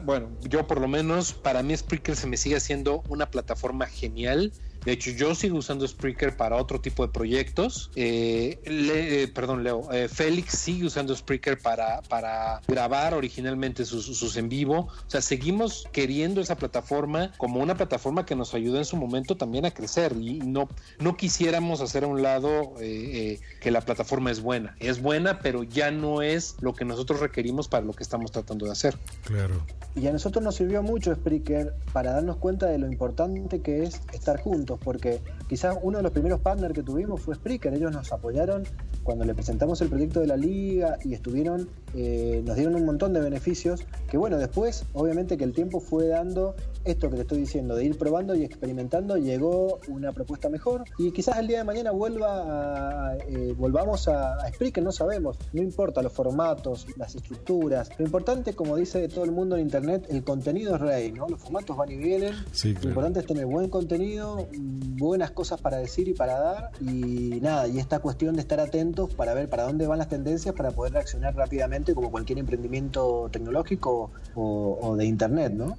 bueno, yo por lo menos, para mí Spreaker se me sigue haciendo una plataforma genial de hecho, yo sigo usando Spreaker para otro tipo de proyectos. Eh, eh, perdón, Leo. Eh, Félix sigue usando Spreaker para, para grabar originalmente sus, sus, en vivo. O sea, seguimos queriendo esa plataforma como una plataforma que nos ayuda en su momento también a crecer. Y no, no quisiéramos hacer a un lado que la plataforma es buena. Es buena, pero ya no es lo que nosotros requerimos para lo que estamos tratando de hacer. Claro. Y a nosotros nos sirvió mucho Spreaker para darnos cuenta de lo importante que es estar juntos, porque quizás uno de los primeros partners que tuvimos fue Spreaker. Ellos nos apoyaron cuando le presentamos el proyecto de la liga y estuvieron, eh, nos dieron un montón de beneficios. Que bueno, después, obviamente que el tiempo fue dando esto que te estoy diciendo, de ir probando y experimentando, llegó una propuesta mejor. Y quizás el día de mañana vuelva a, eh, volvamos a, a Spreaker, no sabemos. No importa los formatos, las estructuras. Lo importante, como dice todo el mundo en internet, el contenido es rey, ¿no? Los formatos van y vienen. Lo importante es tener buen contenido, buenas cosas para decir y para dar. Y nada, y esta cuestión de estar atentos para ver para dónde van las tendencias para poder reaccionar rápidamente como cualquier emprendimiento tecnológico o, de internet, ¿no?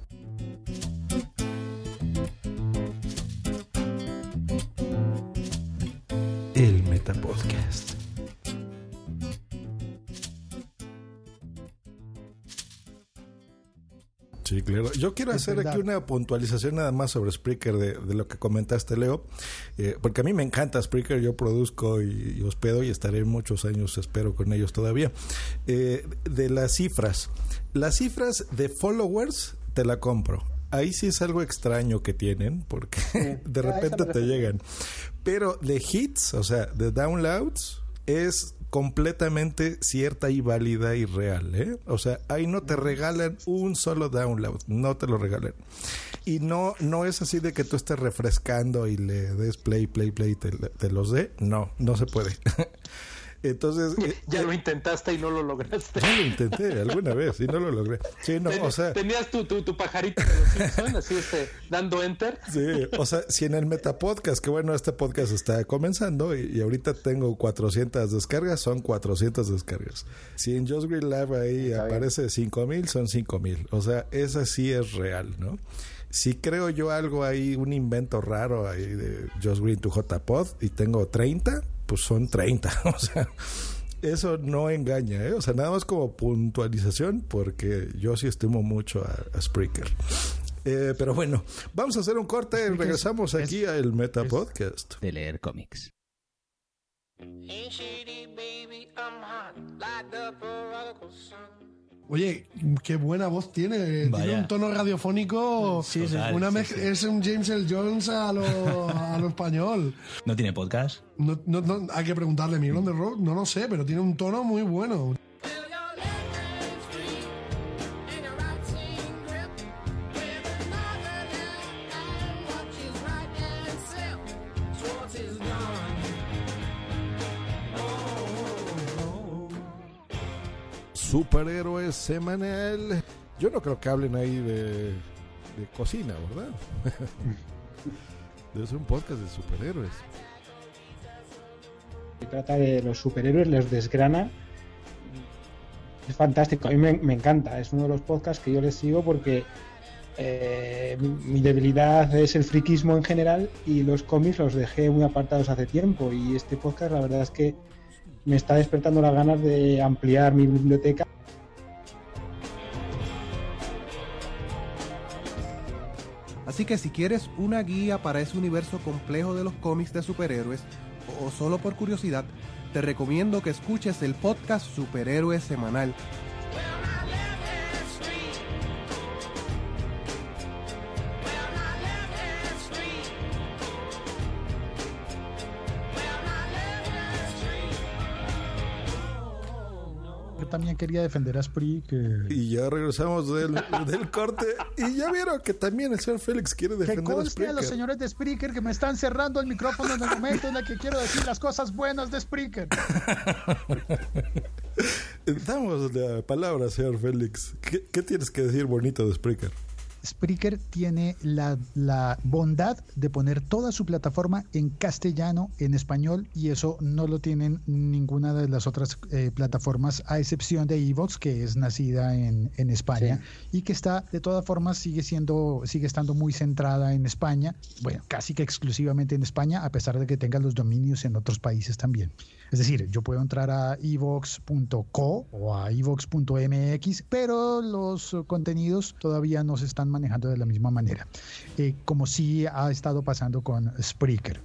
El Metapodcast. Sí, claro. Yo quiero hacer aquí una puntualización nada más sobre Spreaker de, lo que comentaste, Leo, eh, porque a mí me encanta Spreaker, yo produzco y, hospedo y estaré muchos años, espero, con ellos todavía. Eh, de las cifras, las cifras de followers te la compro. Ahí sí es algo extraño que tienen, porque [laughs] de repente te llegan. Pero de hits, o sea, de downloads, es completamente cierta y válida y real, ¿eh? O sea, ahí no te regalan un solo download, no te lo regalan. Y no, no es así de que tú estés refrescando y le des play, play, play, y te los dé. No, no se puede. [laughs] Entonces. [laughs] Eh, ya lo intentaste y no lo lograste. Ya lo intenté alguna vez y no lo logré. Sí, no, o sea. Tenías tu, tu, tu pajarito de los Simpsons, así este, dando enter. Sí, o sea, si en el Metapodcast, que bueno, este podcast está comenzando y, ahorita tengo 400 descargas, son 400 descargas. Si en Just Green Live ahí aparece 5000, son 5000. O sea, esa sí es real, ¿no? Si creo yo algo ahí, un invento raro ahí de Just Green to JPod y tengo 30, pues son 30. [laughs] O sea, eso no engaña, ¿eh? O sea, nada más como puntualización, porque yo sí estimo mucho a, Spreaker. Eh, pero bueno, vamos a hacer un corte. y Regresamos aquí al Meta Podcast. De leer cómics. Oye, qué buena voz tiene. Tiene un tono radiofónico. Sí, sí. Una Sí. Es un James L. Jones a lo, a lo español. [laughs] ¿No tiene podcast? No, no- no- hay que preguntarle, Miguel on the Road, no lo sé, pero tiene un tono muy bueno. Superhéroes semanal. Yo no creo que hablen ahí de, cocina, ¿verdad? [laughs] Debe ser un podcast de superhéroes. Se trata de los superhéroes, les desgrana. Es fantástico, a mí me, encanta. Es uno de los podcasts que yo les sigo porque eh, mi, mi debilidad es el friquismo en general y los cómics los dejé muy apartados hace tiempo. Y este podcast, la verdad es que me está despertando las ganas de ampliar mi biblioteca. Así que si quieres una guía para ese universo complejo de los cómics de superhéroes, o solo por curiosidad, te recomiendo que escuches el podcast Superhéroes Semanal. También quería defender a Spreaker. Y ya regresamos del, [laughs] del corte. Y ya vieron que también el señor Félix quiere Que defender a conste a los Spreaker. señores de Spreaker que me están cerrando el micrófono en el momento en el que quiero decir las cosas buenas de Spreaker. [laughs] Damos la palabra, señor Félix. ¿Qué, qué tienes que decir bonito de Spreaker? Spreaker tiene la, la bondad de poner toda su plataforma en castellano, en español, y eso no lo tienen ninguna de las otras eh, plataformas, a excepción de Evox, que es nacida en, en España y que está, de todas formas, sigue siendo, sigue estando muy centrada en España, bueno, casi que exclusivamente en España, a pesar de que tenga los dominios en otros países también. Es decir, yo puedo entrar a evox.co o a evox.mx, pero los contenidos todavía no se están manejando de la misma manera, eh, como sí ha estado pasando con Spreaker.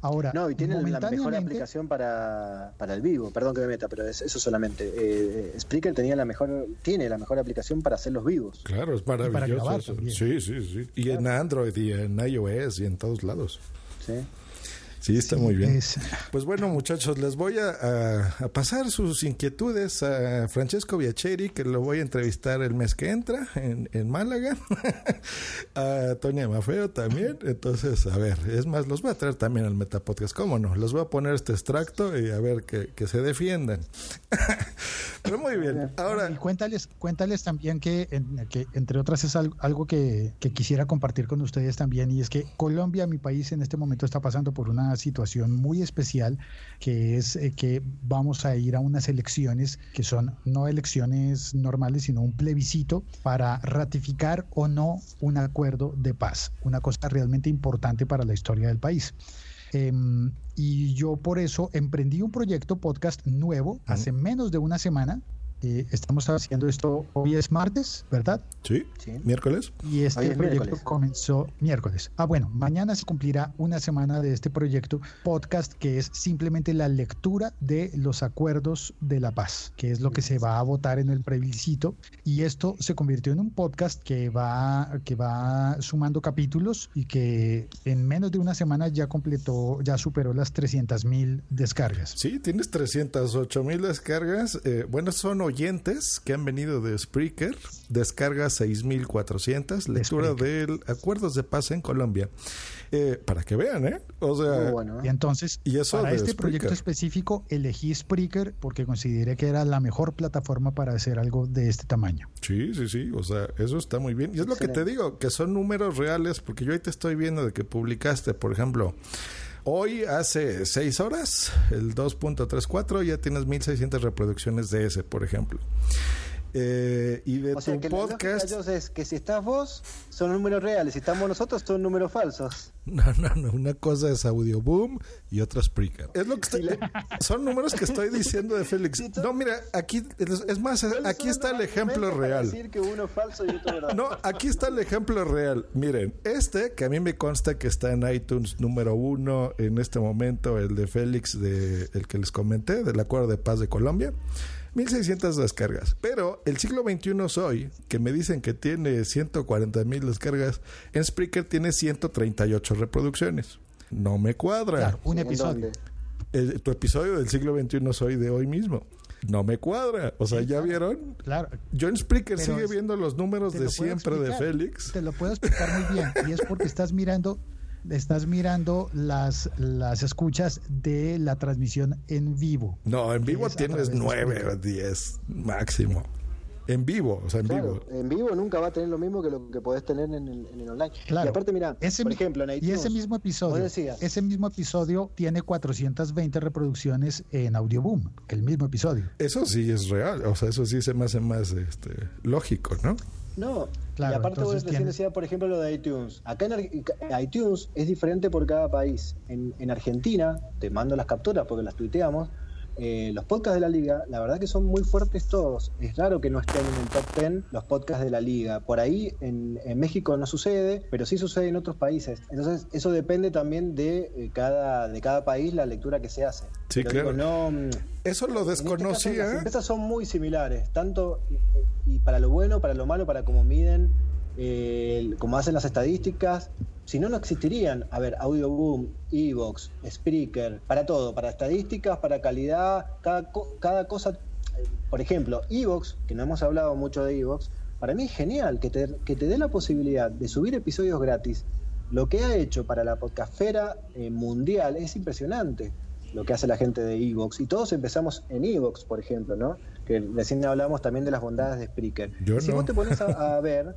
Ahora, No, y tiene la mejor aplicación para, para el vivo. Perdón que me meta, pero es eso solamente. Eh, Spreaker tenía la mejor, tiene la mejor aplicación para hacer los vivos. Claro, es maravilloso. grabar eso. también. Sí, sí, sí. Y en Android y en iOS y en todos lados. Sí. Sí, está muy bien. es- Pues bueno, muchachos, les voy a, a- a pasar sus inquietudes a Francesco Biacheri, que lo voy a entrevistar el mes que entra en, en Málaga. [laughs] a Toña Mafeo también. Entonces, a ver, es más, los voy a traer también al Metapodcast. ¿Cómo no? Les voy a poner este extracto y a ver que, que se defiendan. [laughs] Pero muy bien. Ahora, Y cuéntales, cuéntales también que, en- que, entre otras, es al- algo que, que quisiera compartir con ustedes también, y es que Colombia, mi país, en este momento está pasando por una situación muy especial, que es eh, que vamos a ir a unas elecciones que son no elecciones normales, sino un plebiscito para ratificar o no un acuerdo de paz, una cosa realmente importante para la historia del país. Em, y yo por eso emprendí un proyecto podcast nuevo hace menos de una semana. Eh, estamos haciendo esto hoy es martes, ¿verdad? Sí, miércoles. Y este es proyecto miércoles. comenzó miércoles. Ah, bueno, mañana se cumplirá una semana de este proyecto podcast que es simplemente la lectura de los acuerdos de la paz, que es lo que se va a votar en el plebiscito. Y esto se convirtió en un podcast que va, que va sumando capítulos y que en menos de una semana ya completó, ya superó las 300 mil descargas. Sí, tienes 308 mil descargas. Eh, bueno, son oyentes que han venido de Spreaker. Descarga 6400. Lectura del Acuerdos de Paz en Colombia. Eh, para que vean, ¿eh? O sea, Y entonces, y eso para este proyecto específico, elegí Spreaker porque consideré que era la mejor plataforma para hacer algo de este tamaño. Sí, sí, sí, o sea, eso está muy bien. Y es lo que te digo, que son números reales, porque yo ahí te estoy viendo de que publicaste, por ejemplo, hoy hace seis horas, el 2.34, ya tienes 1600 reproducciones de ese, por ejemplo. Eh, y de O sea que la podcast... Joss, es que si estás vos, son números reales. Si estamos nosotros, son números falsos. [laughs] No, no, no, una cosa es Audio Boom y otra Spreaker. Es lo que estoy, [laughs] son números que estoy diciendo de Félix. No, mira, aquí es, es más, aquí está el ejemplo real. decir que uno es falso y otro verdadero. No, aquí está el ejemplo real. Miren, este que a mí me consta que está en iTunes número uno en este momento, el de Félix, de, el que les comenté, del Acuerdo de Paz de Colombia. 1600 descargas. Pero el siglo XXI soy, que me dicen que tiene 140 mil descargas, en Spreaker tiene 138 reproducciones. No me cuadra. Claro, un episodio. El- tu episodio del siglo XXI soy de hoy mismo. No me cuadra. O sea, ¿ya vieron? Claro. Yo en Spreaker sigue es- viendo los números de siempre de. Félix. Te lo puedo explicar muy bien. Y es porque estás mirando, estás mirando las, las escuchas de la transmisión en vivo. No, en vivo tienes través de 9 Spreaker. o 10 máximo. En vivo, o sea, en Claro, vivo. en vivo nunca va a tener lo mismo que lo que podés tener en el, en el online. Claro. Y aparte, mira, Ese por ejemplo, en y ese mismo episodio, ese mismo episodio tiene 420 reproducciones en Audioboom, el mismo episodio. Eso sí es real, o sea, eso sí se me hace más este, lógico, ¿no? No, Claro, y aparte vos recién decías, por ejemplo, lo de iTunes. Acá en iTunes es diferente por cada país. En, en Argentina, te mando las capturas porque las tuiteamos, eh, los podcasts de la liga, la verdad que son muy fuertes todos. Es raro que no estén en el top 10 los podcasts de la liga. Por ahí en, en México no sucede, pero sí sucede en otros países. Entonces eso depende también de, eh, cada, de cada país la lectura que se hace. Sí, Pero claro. digo, no, mm, Eso lo en este caso, desconocía. las empresas son muy similares, tanto y, y para lo bueno, para lo malo, para cómo miden, eh, cómo hacen las estadísticas. Si no, no existirían. A ver, Audioboom, Evox, Spreaker, para todo, para estadísticas, para calidad, cada, co- cada cosa. Por ejemplo, Evox, que no hemos hablado mucho de Evox, para mí es genial que te, que te dé la posibilidad de subir episodios gratis. Lo que ha hecho para la podcastfera eh, mundial es impresionante lo que hace la gente de Evox. Y todos empezamos en Evox, por ejemplo, ¿no? Que recién hablamos también de las bondades de Spreaker. Yo si no. vos te pones a, a [laughs] ver,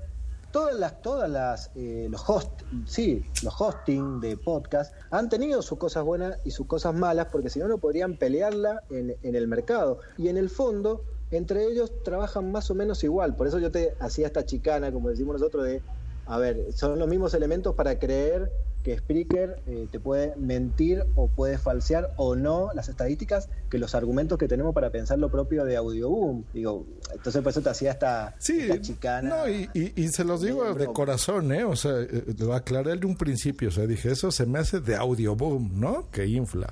todas las, todas las, eh, los host, sí, los hosting de podcast han tenido sus cosas buenas y sus cosas malas, porque si no, no podrían pelearla en, en el mercado. Y en el fondo, entre ellos trabajan más o menos igual. Por eso yo te hacía esta chicana, como decimos nosotros, de, a ver, son los mismos elementos para creer que Spreaker eh, te puede mentir o puede falsear o no las estadísticas que los argumentos que tenemos para pensar lo propio de Audioboom. Digo, entonces por eso te hacía esta, esta chicana. No, y, y- y se los digo de corazón, ¿eh? O sea, eh, lo aclaré de un principio. O sea, dije, eso se me hace de audio boom, ¿no? Que infla.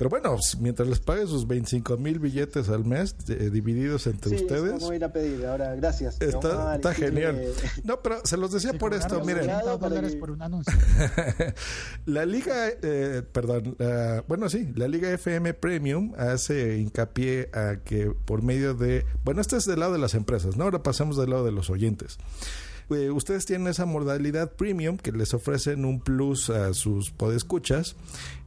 Pero bueno, mientras les pague sus 25 mil billetes al mes eh, divididos entre Sí, eso ustedes, vamos a ir a pedir ahora. Gracias. está, genial. No, pero se los decía por esto, miren. 30 dólares por un anuncio. [laughs] la liga, eh, perdón, bueno, sí, la liga FM Premium hace hincapié a que por medio de, bueno, este es del lado de las empresas, ¿no? Ahora pasamos del lado de los oyentes. Eh, ustedes tienen esa modalidad premium que les ofrecen un plus a sus podescuchas.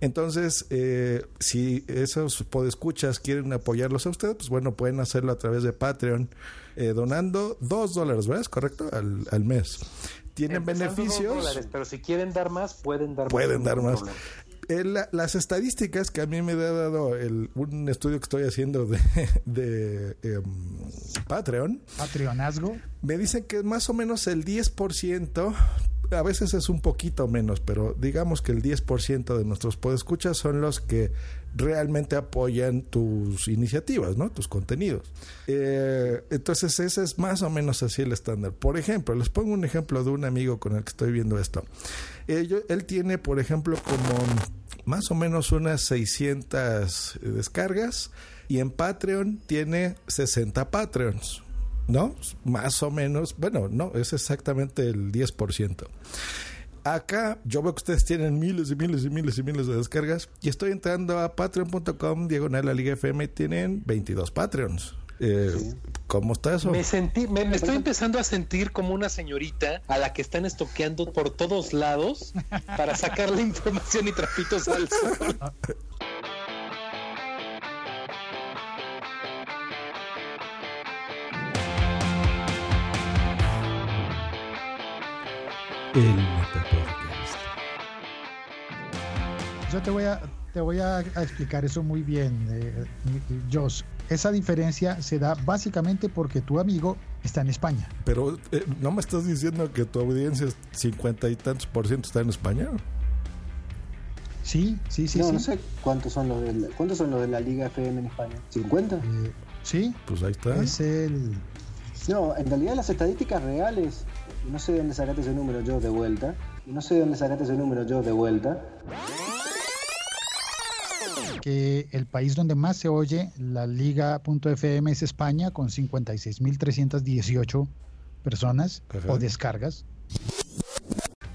Entonces, eh, si esos podescuchas quieren apoyarlos a ustedes, pues bueno, pueden hacerlo a través de Patreon, eh, donando dos dólares, ¿verdad? ¿Es correcto? Al, al mes. Tienen Empezando beneficios. dólares, pero si quieren dar más, pueden dar Pueden más. dar ningún más. problema. Eh, la- las estadísticas que a mí me ha dado el, un estudio que estoy haciendo de, [laughs] de em, Patreon, Patreonazgo. me dicen que más o menos el 10%, a veces es un poquito menos, pero digamos que el 10% de nuestros podescuchas son los que realmente apoyan tus iniciativas, ¿no? Tus contenidos. Eh, entonces ese es más o menos así el estándar. Por ejemplo, les pongo un ejemplo de un amigo con el que estoy viendo esto. Eh, yo- él tiene, por ejemplo, como más o menos unas 600 descargas y en Patreon tiene 60 Patreons. ¿no? Más o menos, bueno, no, es exactamente el 10%. Acá yo veo que ustedes tienen miles y miles y miles y miles de descargas y estoy entrando a patreon.com diagonal la liga FM y tienen 22 Patreons. Eh, ¿Cómo está eso? Me sentí, me, me estoy empezando a sentir como una señorita a la que están estoqueando por todos lados para sacarle información y trapitos al sol. El. Yo te voy a, te voy a, a explicar eso muy bien, eh, Josh. Esa diferencia se da básicamente porque tu amigo está en España. Pero eh, no me estás diciendo que tu audiencia es 50 y tantos por ciento está en España. Sí, sí, sí, no, sí. no sé cuántos son los de la, cuántos son los de la Liga FM en España. ¿50? sí. Pues ahí está. Es el. No, en realidad las estadísticas reales, y no sé de dónde sacaste ese número yo de vuelta, y no sé de dónde sacaste ese número yo de vuelta. Que el país donde más se oye la liga.fm es España con 56.318 personas o descargas.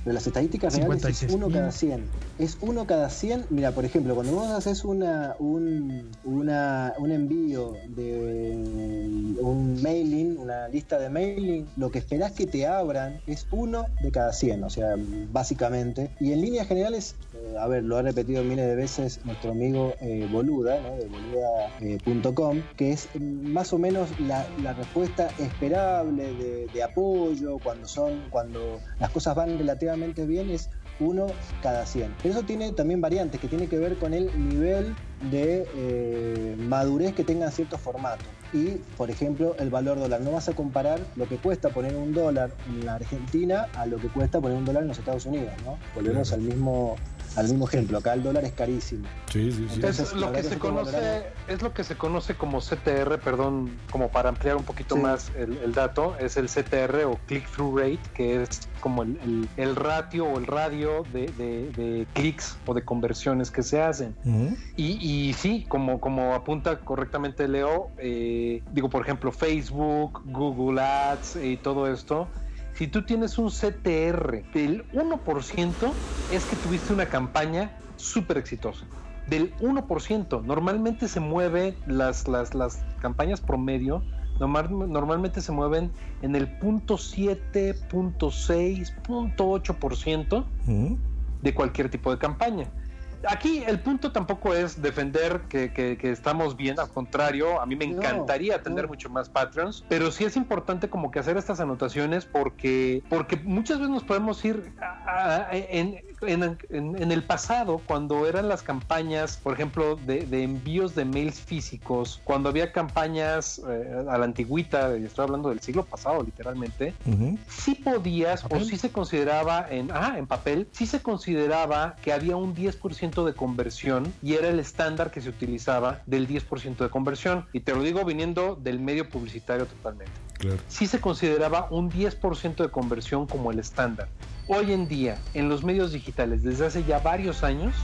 De las estadísticas reales es 56.000. uno cada 100. Es uno cada 100. Mira, por ejemplo, cuando vos haces una, un, una- un envío de un mailing, una lista de mailing, lo que esperás que te abran es uno de cada 100, o sea, básicamente. Y en líneas generales, a ver, lo ha repetido miles de veces nuestro amigo eh, Boluda, ¿no? de boluda.com, que es más o menos la, la respuesta esperable de, de apoyo cuando son, cuando las cosas van relativamente bien, es uno cada 100. Pero eso tiene también variantes que tiene que ver con el nivel de eh, madurez que tengan ciertos formatos. Y, por ejemplo, el valor dólar. No vas a comparar lo que cuesta poner un dólar en la Argentina a lo que cuesta poner un dólar en los Estados Unidos, ¿no? Volvemos al mismo al mismo ejemplo. Acá el dólar es carísimo. Sí, sí, sí. Entonces, es lo que se conoce verano- es lo que se conoce como CTR perdón como para ampliar un poquito Sí. más el, el dato es el CTR o click through rate que es como el, el- el ratio o el radio de, de- de clics o de conversiones que se hacen y, y sí como como apunta correctamente Leo eh, digo por ejemplo Facebook Google Ads y todo esto si tú tienes un CTR del 1% es que tuviste una campaña súper exitosa del 1%. Normalmente se mueve las, las, las campañas promedio, normal- normalmente se mueven en el punto 7, punto 6, punto 8% Ujú. de cualquier tipo de campaña. Aquí el punto tampoco es defender que, que- que estamos bien, al contrario, a mí me No, encantaría tener no. mucho más Patreons, pero sí es importante como que hacer estas anotaciones porque, porque muchas veces nos podemos ir a- a- en, en- en- en el pasado, cuando eran las campañas, por ejemplo, de, de envíos de mails físicos, cuando había campañas eh, a la antigüita, y estoy hablando del siglo pasado literalmente, Ujú. sí podías o sí se consideraba en, ah, en papel, sí se consideraba que había un 10% de conversión y era el estándar que se utilizaba del 10% de conversión. Y te lo digo viniendo del medio publicitario totalmente. Claro. Sí se consideraba un 10% de conversión como el estándar. Hoy en día, en los medios digitales, desde hace ya varios años,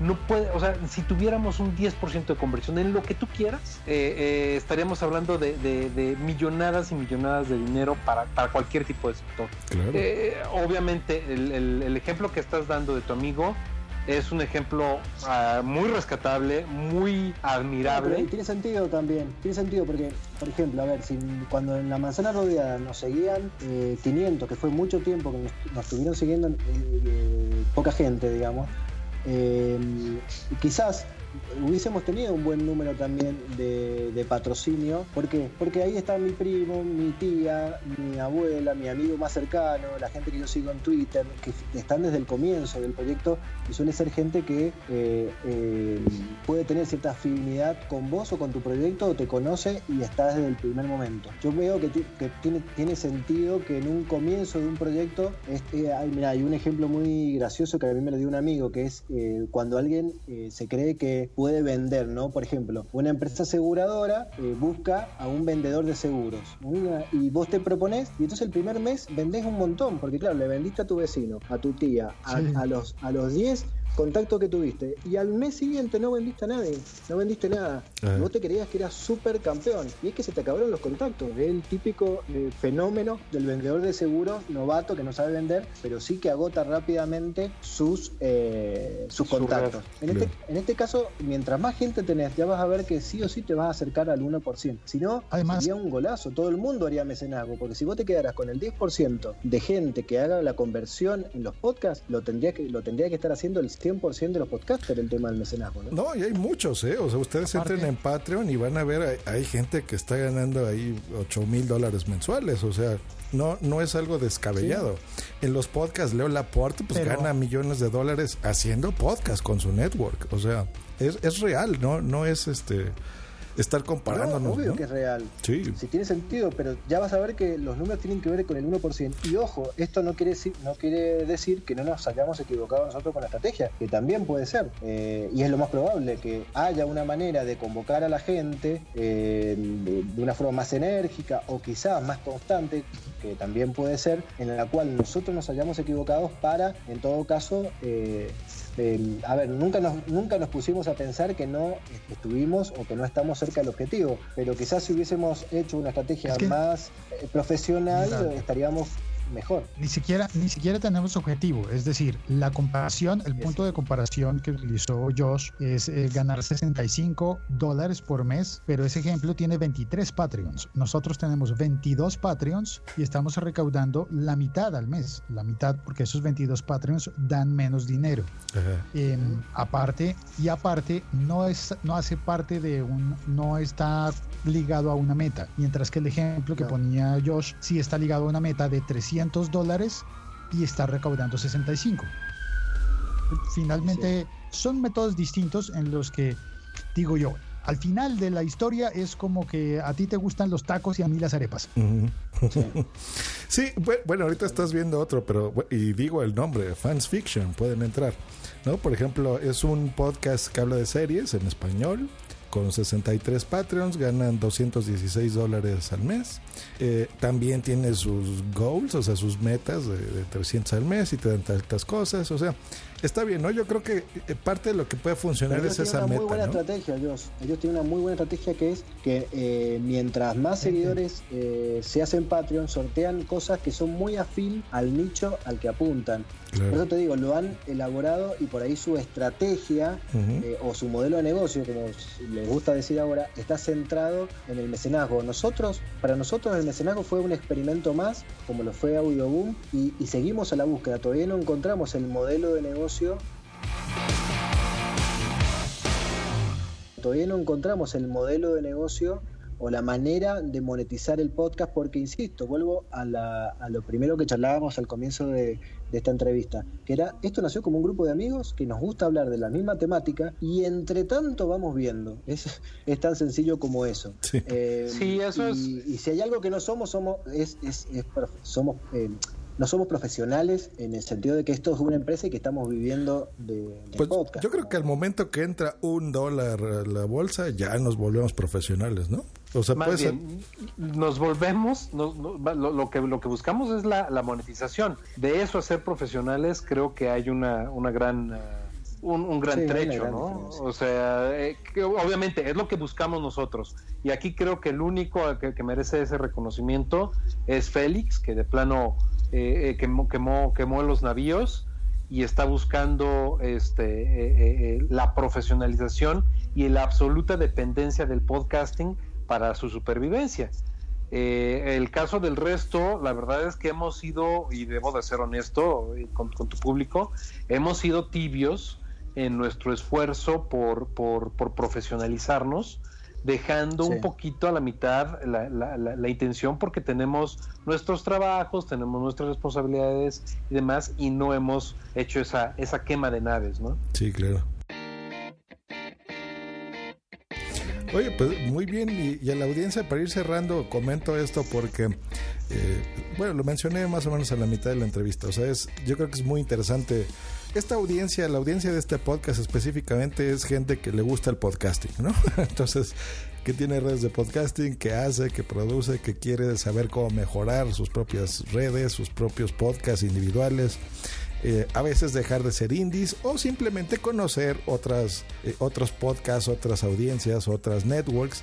no puede, o sea, si tuviéramos un 10% de conversión en lo que tú quieras, eh, eh, estaríamos hablando de, de- de millonadas y millonadas de dinero para, para cualquier tipo de sector. Claro. Eh, obviamente, el, el- el ejemplo que estás dando de tu amigo es un ejemplo ah, muy rescatable, muy admirable. tiene sentido también, tiene sentido porque, por ejemplo, a ver, si cuando en la manzana rodeada nos seguían eh, 500, que fue mucho tiempo que nos, nos estuvieron siguiendo eh, eh, poca gente, digamos, eh, quizás hubiésemos tenido un buen número también de, patrocinio. ¿Por qué? Porque ahí está mi primo, mi tía, mi abuela, mi amigo más cercano, la gente que yo sigo en Twitter, que están desde el comienzo del proyecto y suele ser gente que eh, eh, puede tener cierta afinidad con vos o con tu proyecto o te conoce y está desde el primer momento. Yo veo que, ti- que tiene, sentido que en un comienzo de un proyecto, este, hay, mira, hay un ejemplo muy gracioso que a mí me lo dio un amigo, que es eh, cuando alguien se cree que puede vender, ¿no? Por ejemplo, una empresa aseguradora eh, busca a un vendedor de seguros una- y vos te propones y entonces el primer mes vendés un montón, porque claro, le vendiste a tu vecino, a tu tía, a, Sí. a los, a los 10 contactos que tuviste y al mes siguiente no vendiste a nadie, no vendiste nada. Ajá. Y vos te creías que eras súper campeón y es que se te acabaron los contactos. Es el típico eh, fenómeno del vendedor de seguros novato que no sabe vender, pero sí que agota rápidamente sus, eh, sus Su contactos. En este, en este caso, mientras más gente tenés, ya vas a ver que sí o sí te vas a acercar al 1%. Si no, Además- sería un golazo. Todo el mundo haría mecenazgo, porque si vos te quedaras con el 10% de gente que haga la conversión en los podcasts, lo tendría que, lo tendría que estar haciendo el 100% de los podcasters el tema del mecenazgo. ¿no? No, y hay muchos, ¿eh? O sea, ustedes Aparte- entren en Patreon y van a ver, hay, hay gente que está ganando ahí 8 mil dólares mensuales. O sea, no, no es algo descabellado. En los podcasts, Leo Laporte, pues Pero- gana millones de dólares haciendo podcast con su network. O sea, es, es real, ¿no? No es este. Estar comparándonos. obvio ¿no? que es real. Sí. Si tiene sentido, pero ya vas a ver que los números tienen que ver con el 1%. Y ojo, esto no quiere decir, no quiere decir que no nos hayamos equivocado nosotros con la estrategia, que también puede ser. Eh, y es lo más probable que haya una manera de convocar a la gente eh, de, de una forma más enérgica o quizás más constante, que también puede ser, en la cual nosotros nos hayamos equivocado para, en todo caso, eh, a ver, nunca nos, nunca nos pusimos a pensar que no estuvimos o que no estamos cerca del objetivo, pero quizás si hubiésemos hecho una estrategia Es que- más eh, profesional estaríamos mejor. Ni siquiera, ni siquiera tenemos objetivo, es decir, la comparación, el punto de comparación que utilizó Josh es eh, ganar 65 dólares por mes, pero ese ejemplo tiene 23 Patreons. Nosotros tenemos 22 Patreons y estamos recaudando la mitad al mes, la mitad porque esos 22 Patreons dan menos dinero. Eh, aparte y aparte no es no hace parte de un no está ligado a una meta mientras que el ejemplo que ponía Josh sí está ligado a una meta de 300 dólares y está recaudando 65 finalmente son métodos distintos en los que digo yo al final de la historia es como que a ti te gustan los tacos y a mí las arepas. Sí, bu- bueno, ahorita estás viendo otro, pero y digo el nombre, Fans Fiction, pueden entrar. ¿no? Por ejemplo, es un podcast que habla de series en español. Con 63 Patreons ganan 216 dólares al mes. Eh, también tiene sus goals, o sea, sus metas de, de 300 al mes y te dan tantas cosas. O sea, está bien, ¿no? Yo creo que eh, parte de lo que puede funcionar es ellos tienen esa una muy buena meta, ¿no? estrategia, Dios. Ellos tienen una muy buena estrategia que es que eh, mientras más seguidores eh, se hacen Patreon, sortean cosas que son muy afín al nicho al que apuntan. Claro. Por eso te digo, lo han elaborado y por ahí su estrategia eh, o su modelo de negocio, como les gusta decir ahora, está centrado en el mecenazgo. Nosotros, para nosotros el mecenazgo fue un experimento más, como lo fue Audioboom, y, y seguimos a la búsqueda. Todavía no encontramos el modelo de negocio todavía no encontramos el modelo de negocio o la manera de monetizar el podcast porque, insisto, vuelvo a, la- a lo primero que charlábamos al comienzo de, de esta entrevista, que era, esto nació como un grupo de amigos que nos gusta hablar de la misma temática y entre tanto vamos viendo. Es, es tan sencillo como eso. Eh, Sí, eso y, y si hay algo que no somos, somos, es, es- es somos eh, no somos profesionales en el sentido de que esto es una empresa y que estamos viviendo de, de Pues podcast. yo creo que al momento que entra un dólar a la bolsa, ya nos volvemos profesionales, ¿no? O sea, Más bien, nos volvemos, nos- no- lo, lo que, lo que buscamos es la, la monetización. De eso a ser profesionales, creo que hay una, una gran, eh, un, un gran Sí, trecho, gran ¿no? diferencia. O sea, eh, que obviamente es lo que buscamos nosotros. Y aquí creo que el único que, que merece ese reconocimiento es Félix, que de plano eh, eh, quemó, quemó, quemó los navíos y está buscando este, eh, eh, la profesionalización y la absoluta dependencia del podcasting para su supervivencia. Eh, el caso del resto, la verdad es que hemos sido, y debo de ser honesto eh, con, con tu público, hemos sido tibios en nuestro esfuerzo por, por, por profesionalizarnos, dejando Sí. un poquito a la mitad la, la- la- la intención porque tenemos nuestros trabajos, tenemos nuestras responsabilidades y demás, y no hemos hecho esa, esa quema de naves, ¿no? Sí, claro. Oye, pues muy bien, y, a la audiencia, para ir cerrando, comento esto porque, eh, bueno, lo mencioné más o menos a la mitad de la entrevista, o sea, es, yo creo que es muy interesante. Esta audiencia, la audiencia de este podcast específicamente es gente que le gusta el podcasting, ¿no? [laughs] Entonces, que tiene redes de podcasting, que hace, que produce, que quiere saber cómo mejorar sus propias redes, sus propios podcasts individuales eh, a veces dejar de ser indies o simplemente conocer otras eh, otros podcasts, otras audiencias, otras networks.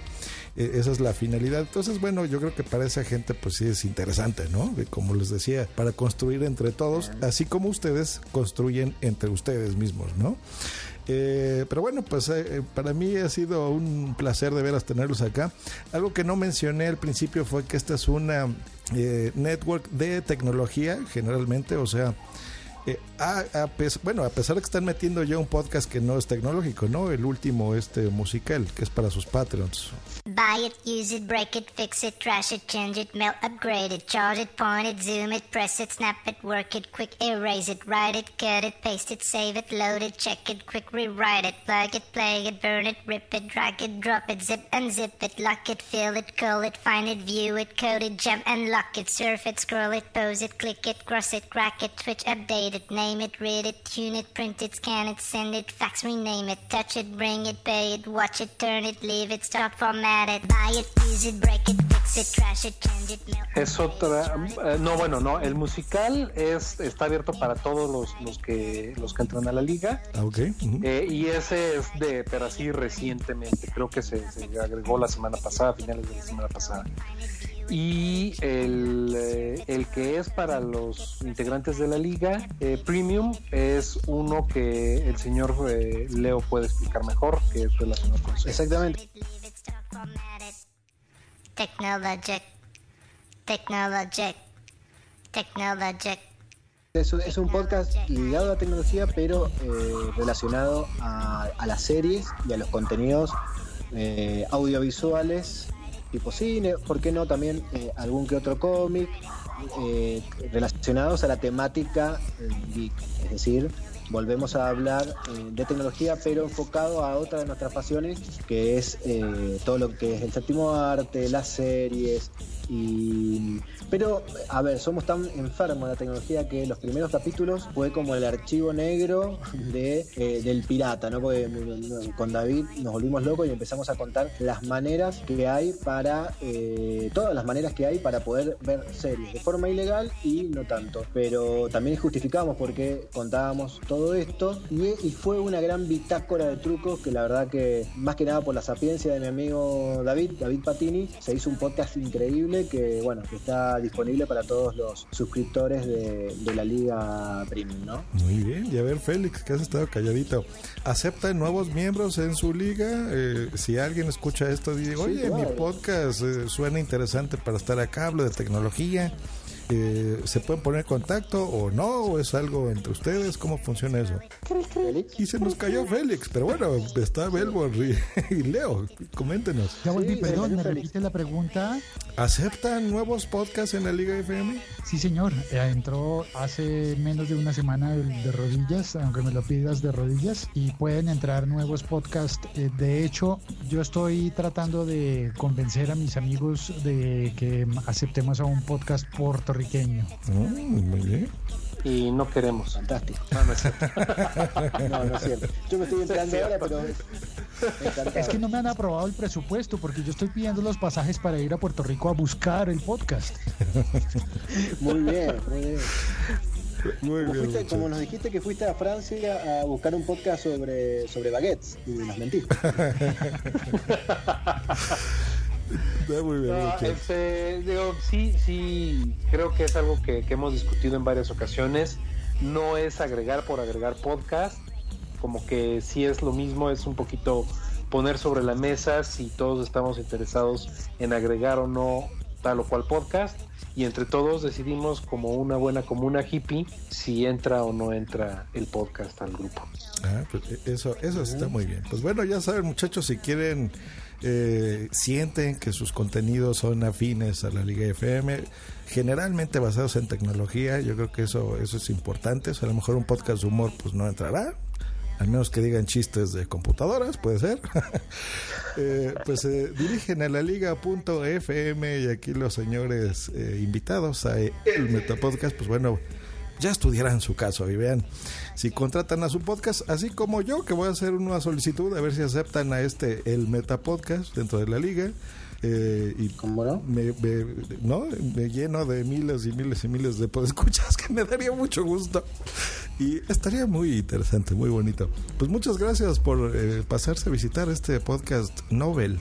Eh, esa es la finalidad. Entonces, bueno, yo creo que para esa gente pues sí es interesante, ¿no? Como les decía, para construir entre todos, así como ustedes construyen entre ustedes mismos, ¿no? Eh, pero bueno, pues eh, para mí ha sido un placer de veras tenerlos acá. Algo que no mencioné al principio fue que esta es una network de tecnología, generalmente, o sea, Eh, bueno, a pesar de que están metiendo ya un podcast que no es tecnológico, ¿no? El último, este musical, que es para sus Patreons. Buy it, use it, break it, fix it, trash it, change it, melt, upgrade it, charge it, point it, zoom it, press it, snap it, work it, quick erase it, write it, cut it, paste it, save it, load it, check it, quick rewrite it, plug it, play it, burn it, rip it, drag it, drop it, zip unzip it, lock it, fill it, call it, find it, view it, code it, jump and lock it, surf it, scroll it, pose it, click it, cross it, crack it, switch, update it, name it, read it, tune it, print it, scan it, send it, fax, rename it, touch it, bring it, pay it, watch it, turn it, leave it, start, format it, buy it, use it, break it, fix it, trash it, change it, melt. Es otra, eh, no bueno, no, el musical es está abierto para todos los, los que los que entran a la liga Ah, ok. ujú. eh, y ese es de pero así recientemente, creo que se, se agregó la semana pasada, a finales de la semana pasada. Y el, eh, el que es para los integrantes de la liga eh, premium es uno que el señor eh, Leo puede explicar mejor, que es relacionado con eso. Exactamente. Technologic, technologic, technologic. Es, un- es un podcast ligado a la tecnología, pero eh, relacionado a, a las series y a los contenidos eh, audiovisuales, tipo cine, ¿por qué no también eh, algún que otro cómic eh, relacionados a la temática eh? Es decir, volvemos a hablar eh, de tecnología, pero enfocado a otra de nuestras pasiones, que es eh, todo lo que es el séptimo arte, las series. Y, pero, a ver, somos tan enfermos de la tecnología que los primeros capítulos fue como el archivo negro de, eh, del pirata, ¿no? Porque con David nos volvimos locos y empezamos a contar las maneras que hay para, todas las maneras que hay para poder ver series de forma ilegal y no tanto. Pero también justificamos porque contábamos todo esto y, y fue una gran bitácora de trucos que la verdad que, más que nada por la sapiencia de mi amigo David, David Patini, se hizo un podcast increíble que, bueno, que está disponible para todos los suscriptores de, de la Liga Premium, ¿no? Muy bien, y a ver Félix, que has estado calladito. ¿Aceptan nuevos miembros en su liga? Eh, si alguien escucha esto, dice, Sí, oye, mi podcast eh, suena interesante para estar acá, hablo de tecnología. Eh, ¿Se pueden poner en contacto o no? ¿O es algo entre ustedes? ¿Cómo funciona eso? Y se nos cayó Félix, pero bueno, está Belbor y, [laughs] y Leo, coméntenos. Ya volví, Sí, perdón, me repite la pregunta. ¿Aceptan nuevos podcasts en la Liga FM? Sí, señor. Eh, entró hace menos de una semana de rodillas, aunque me lo pidas de rodillas, y pueden entrar nuevos podcasts. Eh, de hecho, yo estoy tratando de convencer a mis amigos de que aceptemos a un podcast puertorriqueño. Mm, muy bien. Y no queremos. Fantástico. No, no es cierto. [laughs] No, no es cierto. Yo me estoy enterando ahora, pero encantado. Es que no me han aprobado el presupuesto porque yo estoy pidiendo los pasajes para ir a Puerto Rico a buscar el podcast. [laughs] Muy bien, muy bien. Muy Como, bien. fuiste- como nos dijiste que fuiste a Francia a buscar un podcast sobre, sobre baguettes y nos mentiste. [laughs] Está muy bien. No, este, digo, sí, sí, creo que es algo que, que hemos discutido en varias ocasiones. No es agregar por agregar podcast, como que sí es lo mismo, es un poquito poner sobre la mesa si todos estamos interesados en agregar o no tal o cual podcast y entre todos decidimos como una buena comuna hippie si entra o no entra el podcast al grupo. Ah, pues, eh, eso, eso está muy bien. Pues bueno, ya saben muchachos, si quieren, eh, sienten que sus contenidos son afines a la Liga FM, generalmente basados en tecnología, yo creo que eso, eso es importante. O a lo mejor un podcast de humor pues no entrará, al menos que digan chistes de computadoras, puede ser. [laughs] Eh, pues eh, dirigen a la liga.fm y aquí los señores eh, invitados a el Metapodcast, pues bueno, ya estudiarán su caso y vean si contratan a su podcast, así como yo, que voy a hacer una solicitud a ver si aceptan a este, el Metapodcast dentro de la liga. Eh, y no? Me, me- ¿no? me lleno de miles y miles y miles de podescuchas [laughs] que me daría mucho gusto. Y estaría muy interesante, muy bonito. Pues muchas gracias por eh, pasarse a visitar este podcast Nobel.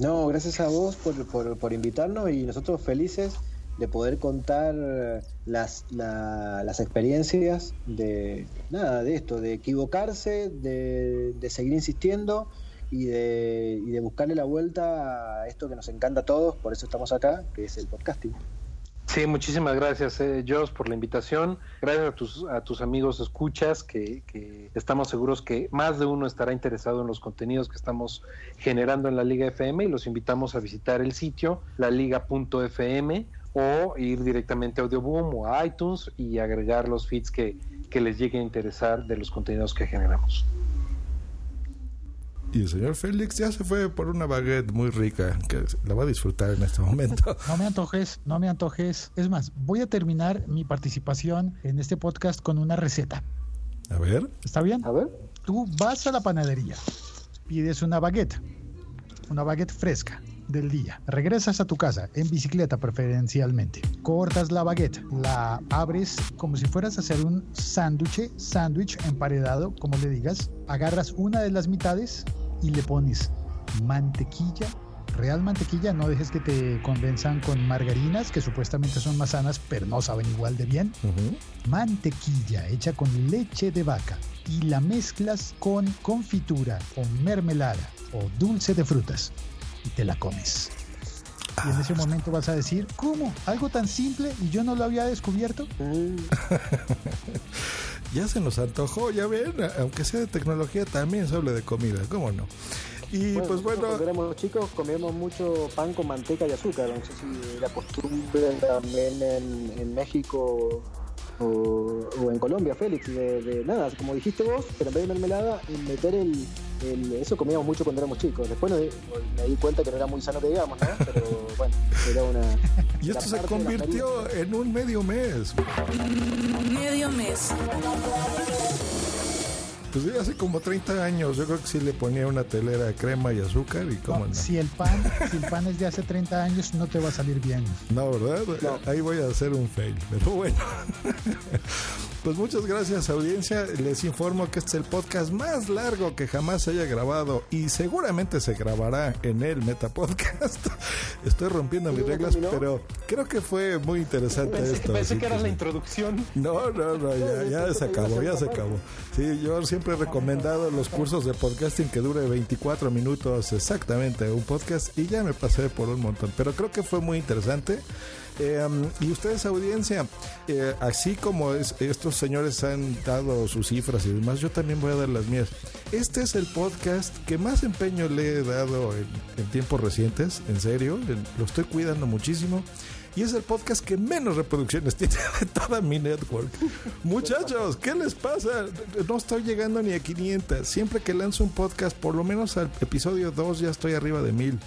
No, gracias a vos por, por, por invitarnos y nosotros felices de poder contar las, la- las experiencias de nada de esto, de equivocarse, de, de seguir insistiendo y de, y de buscarle la vuelta a esto que nos encanta a todos, por eso estamos acá, que es el podcasting. Sí, muchísimas gracias, eh, Joss, por la invitación. Gracias a tus, a tus amigos escuchas, que, que estamos seguros que más de uno estará interesado en los contenidos que estamos generando en la Liga FM y los invitamos a visitar el sitio laliga.fm o ir directamente a Audioboom o a iTunes y agregar los feeds que, que les llegue a interesar de los contenidos que generamos. Y el señor Félix ya se fue por una baguette muy rica, que la va a disfrutar en este momento. [laughs] No me antojes, no me antojes. Es más, voy a terminar mi participación en este podcast con una receta. A ver. ¿Está bien? A ver. Tú vas a la panadería, pides una baguette, una baguette fresca del día. Regresas a tu casa, en bicicleta preferencialmente. Cortas la baguette, la abres como si fueras a hacer un sándwich, sándwich emparedado, como le digas. Agarras una de las mitades y le pones mantequilla, real mantequilla, no dejes que te convenzan con margarinas, que supuestamente son más sanas, pero no saben igual de bien. Mantequilla hecha con leche de vaca y la mezclas con confitura o mermelada o dulce de frutas y te la comes. Y en ese momento vas a decir, ¿cómo? ¿Algo tan simple y yo no lo había descubierto? [laughs] ya se nos antojó, ya ven, aunque sea de tecnología, también se habla de comida, ¿cómo no? Y pues nosotros bueno, Cuando éramos chicos comíamos mucho pan con manteca y azúcar. No sé si la costumbre también en, en México o, o en Colombia, Félix, de, de nada, como dijiste vos, pero en vez de mermelada, meter el, el- Eso comíamos mucho cuando éramos chicos. Después me di cuenta que no era muy sano que digamos, ¿no? Pero bueno, era una. [laughs] y esto se convirtió en un medio mes. Medio mes. Pues sí, hace como 30 años, yo creo que sí le ponía una telera de crema y azúcar y cómo no. Si el pan, si el pan es de hace 30 años, no te va a salir bien. No, ¿verdad? Ahí voy a hacer un fail, pero bueno. [laughs] Pues muchas gracias audiencia. Les informo que este es el podcast más largo que jamás se haya grabado y seguramente se grabará en el Meta Podcast. [laughs] Estoy rompiendo mis reglas, pero creo que fue muy interesante Pensé, esto. pensé que era que- la introducción. no, no, no, ya, ya se acabó, ya se acabó. Sí, yo siempre he recomendado los cursos de podcasting que dure 24 minutos exactamente un podcast y ya me pasé por un montón, pero creo que fue muy interesante. Eh, y ustedes, audiencia, eh, así como es- estos señores han dado sus cifras y demás, yo también voy a dar las mías. Este es el podcast que más empeño le he dado en, en tiempos recientes, en serio, lo estoy cuidando muchísimo. Y es el podcast que menos reproducciones tiene [laughs] de toda mi network. Muchachos, ¿qué les pasa? No estoy llegando ni a 500. Siempre que lanzo un podcast, por lo menos al episodio 2 ya estoy arriba de 1000.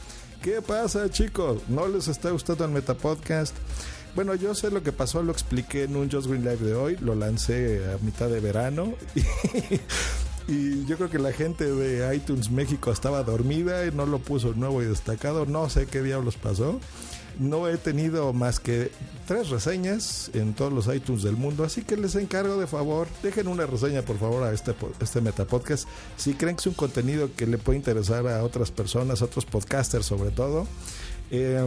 ¿Qué pasa, chicos? ¿No les está gustando el Metapodcast? Bueno, yo sé lo que pasó, lo expliqué en un Just Green Live de hoy, lo lancé a mitad de verano [laughs] y yo creo que la gente de iTunes México estaba dormida y no lo puso nuevo y destacado, no sé qué diablos pasó. No he tenido más que tres reseñas en todos los iTunes del mundo, así que les encargo de favor, dejen una reseña por favor a este, este Metapodcast. Si creen que es un contenido que le puede interesar a otras personas, a otros podcasters sobre todo, eh,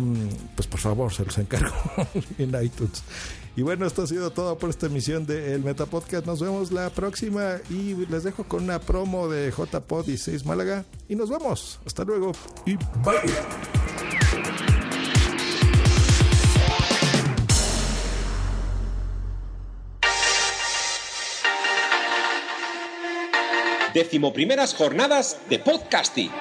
pues por favor, se los encargo [laughs] en iTunes. Y bueno, esto ha sido todo por esta emisión de El Metapodcast. Nos vemos la próxima y les dejo con una promo de JPod 16 Málaga. Y nos vemos. Hasta luego y bye. Decimoprimeras jornadas de podcasting.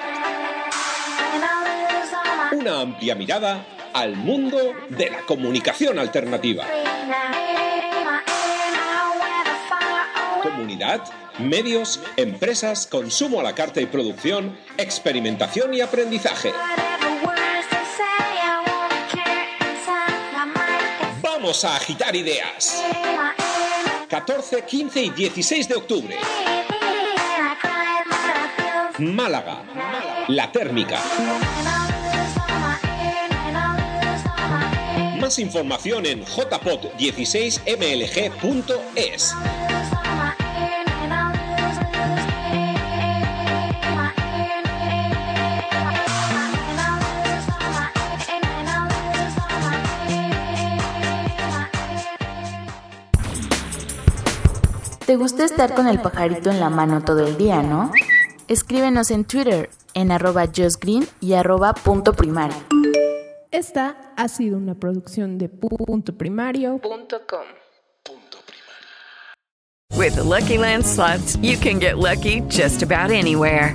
Una amplia mirada al mundo de la comunicación alternativa. Comunidad, medios, empresas, consumo a la carta y producción, experimentación y aprendizaje. Vamos a agitar ideas. 14, 15 y 16 de octubre. Málaga, la térmica. Más información en jpod16mlg.es. ¿Te gusta estar con el pajarito en la mano todo el día, no? Escríbenos en Twitter en arroba justgreen y arroba punto primario. Esta ha sido una producción de punto primario.com. With the Lucky Land slots, you can get lucky just about anywhere.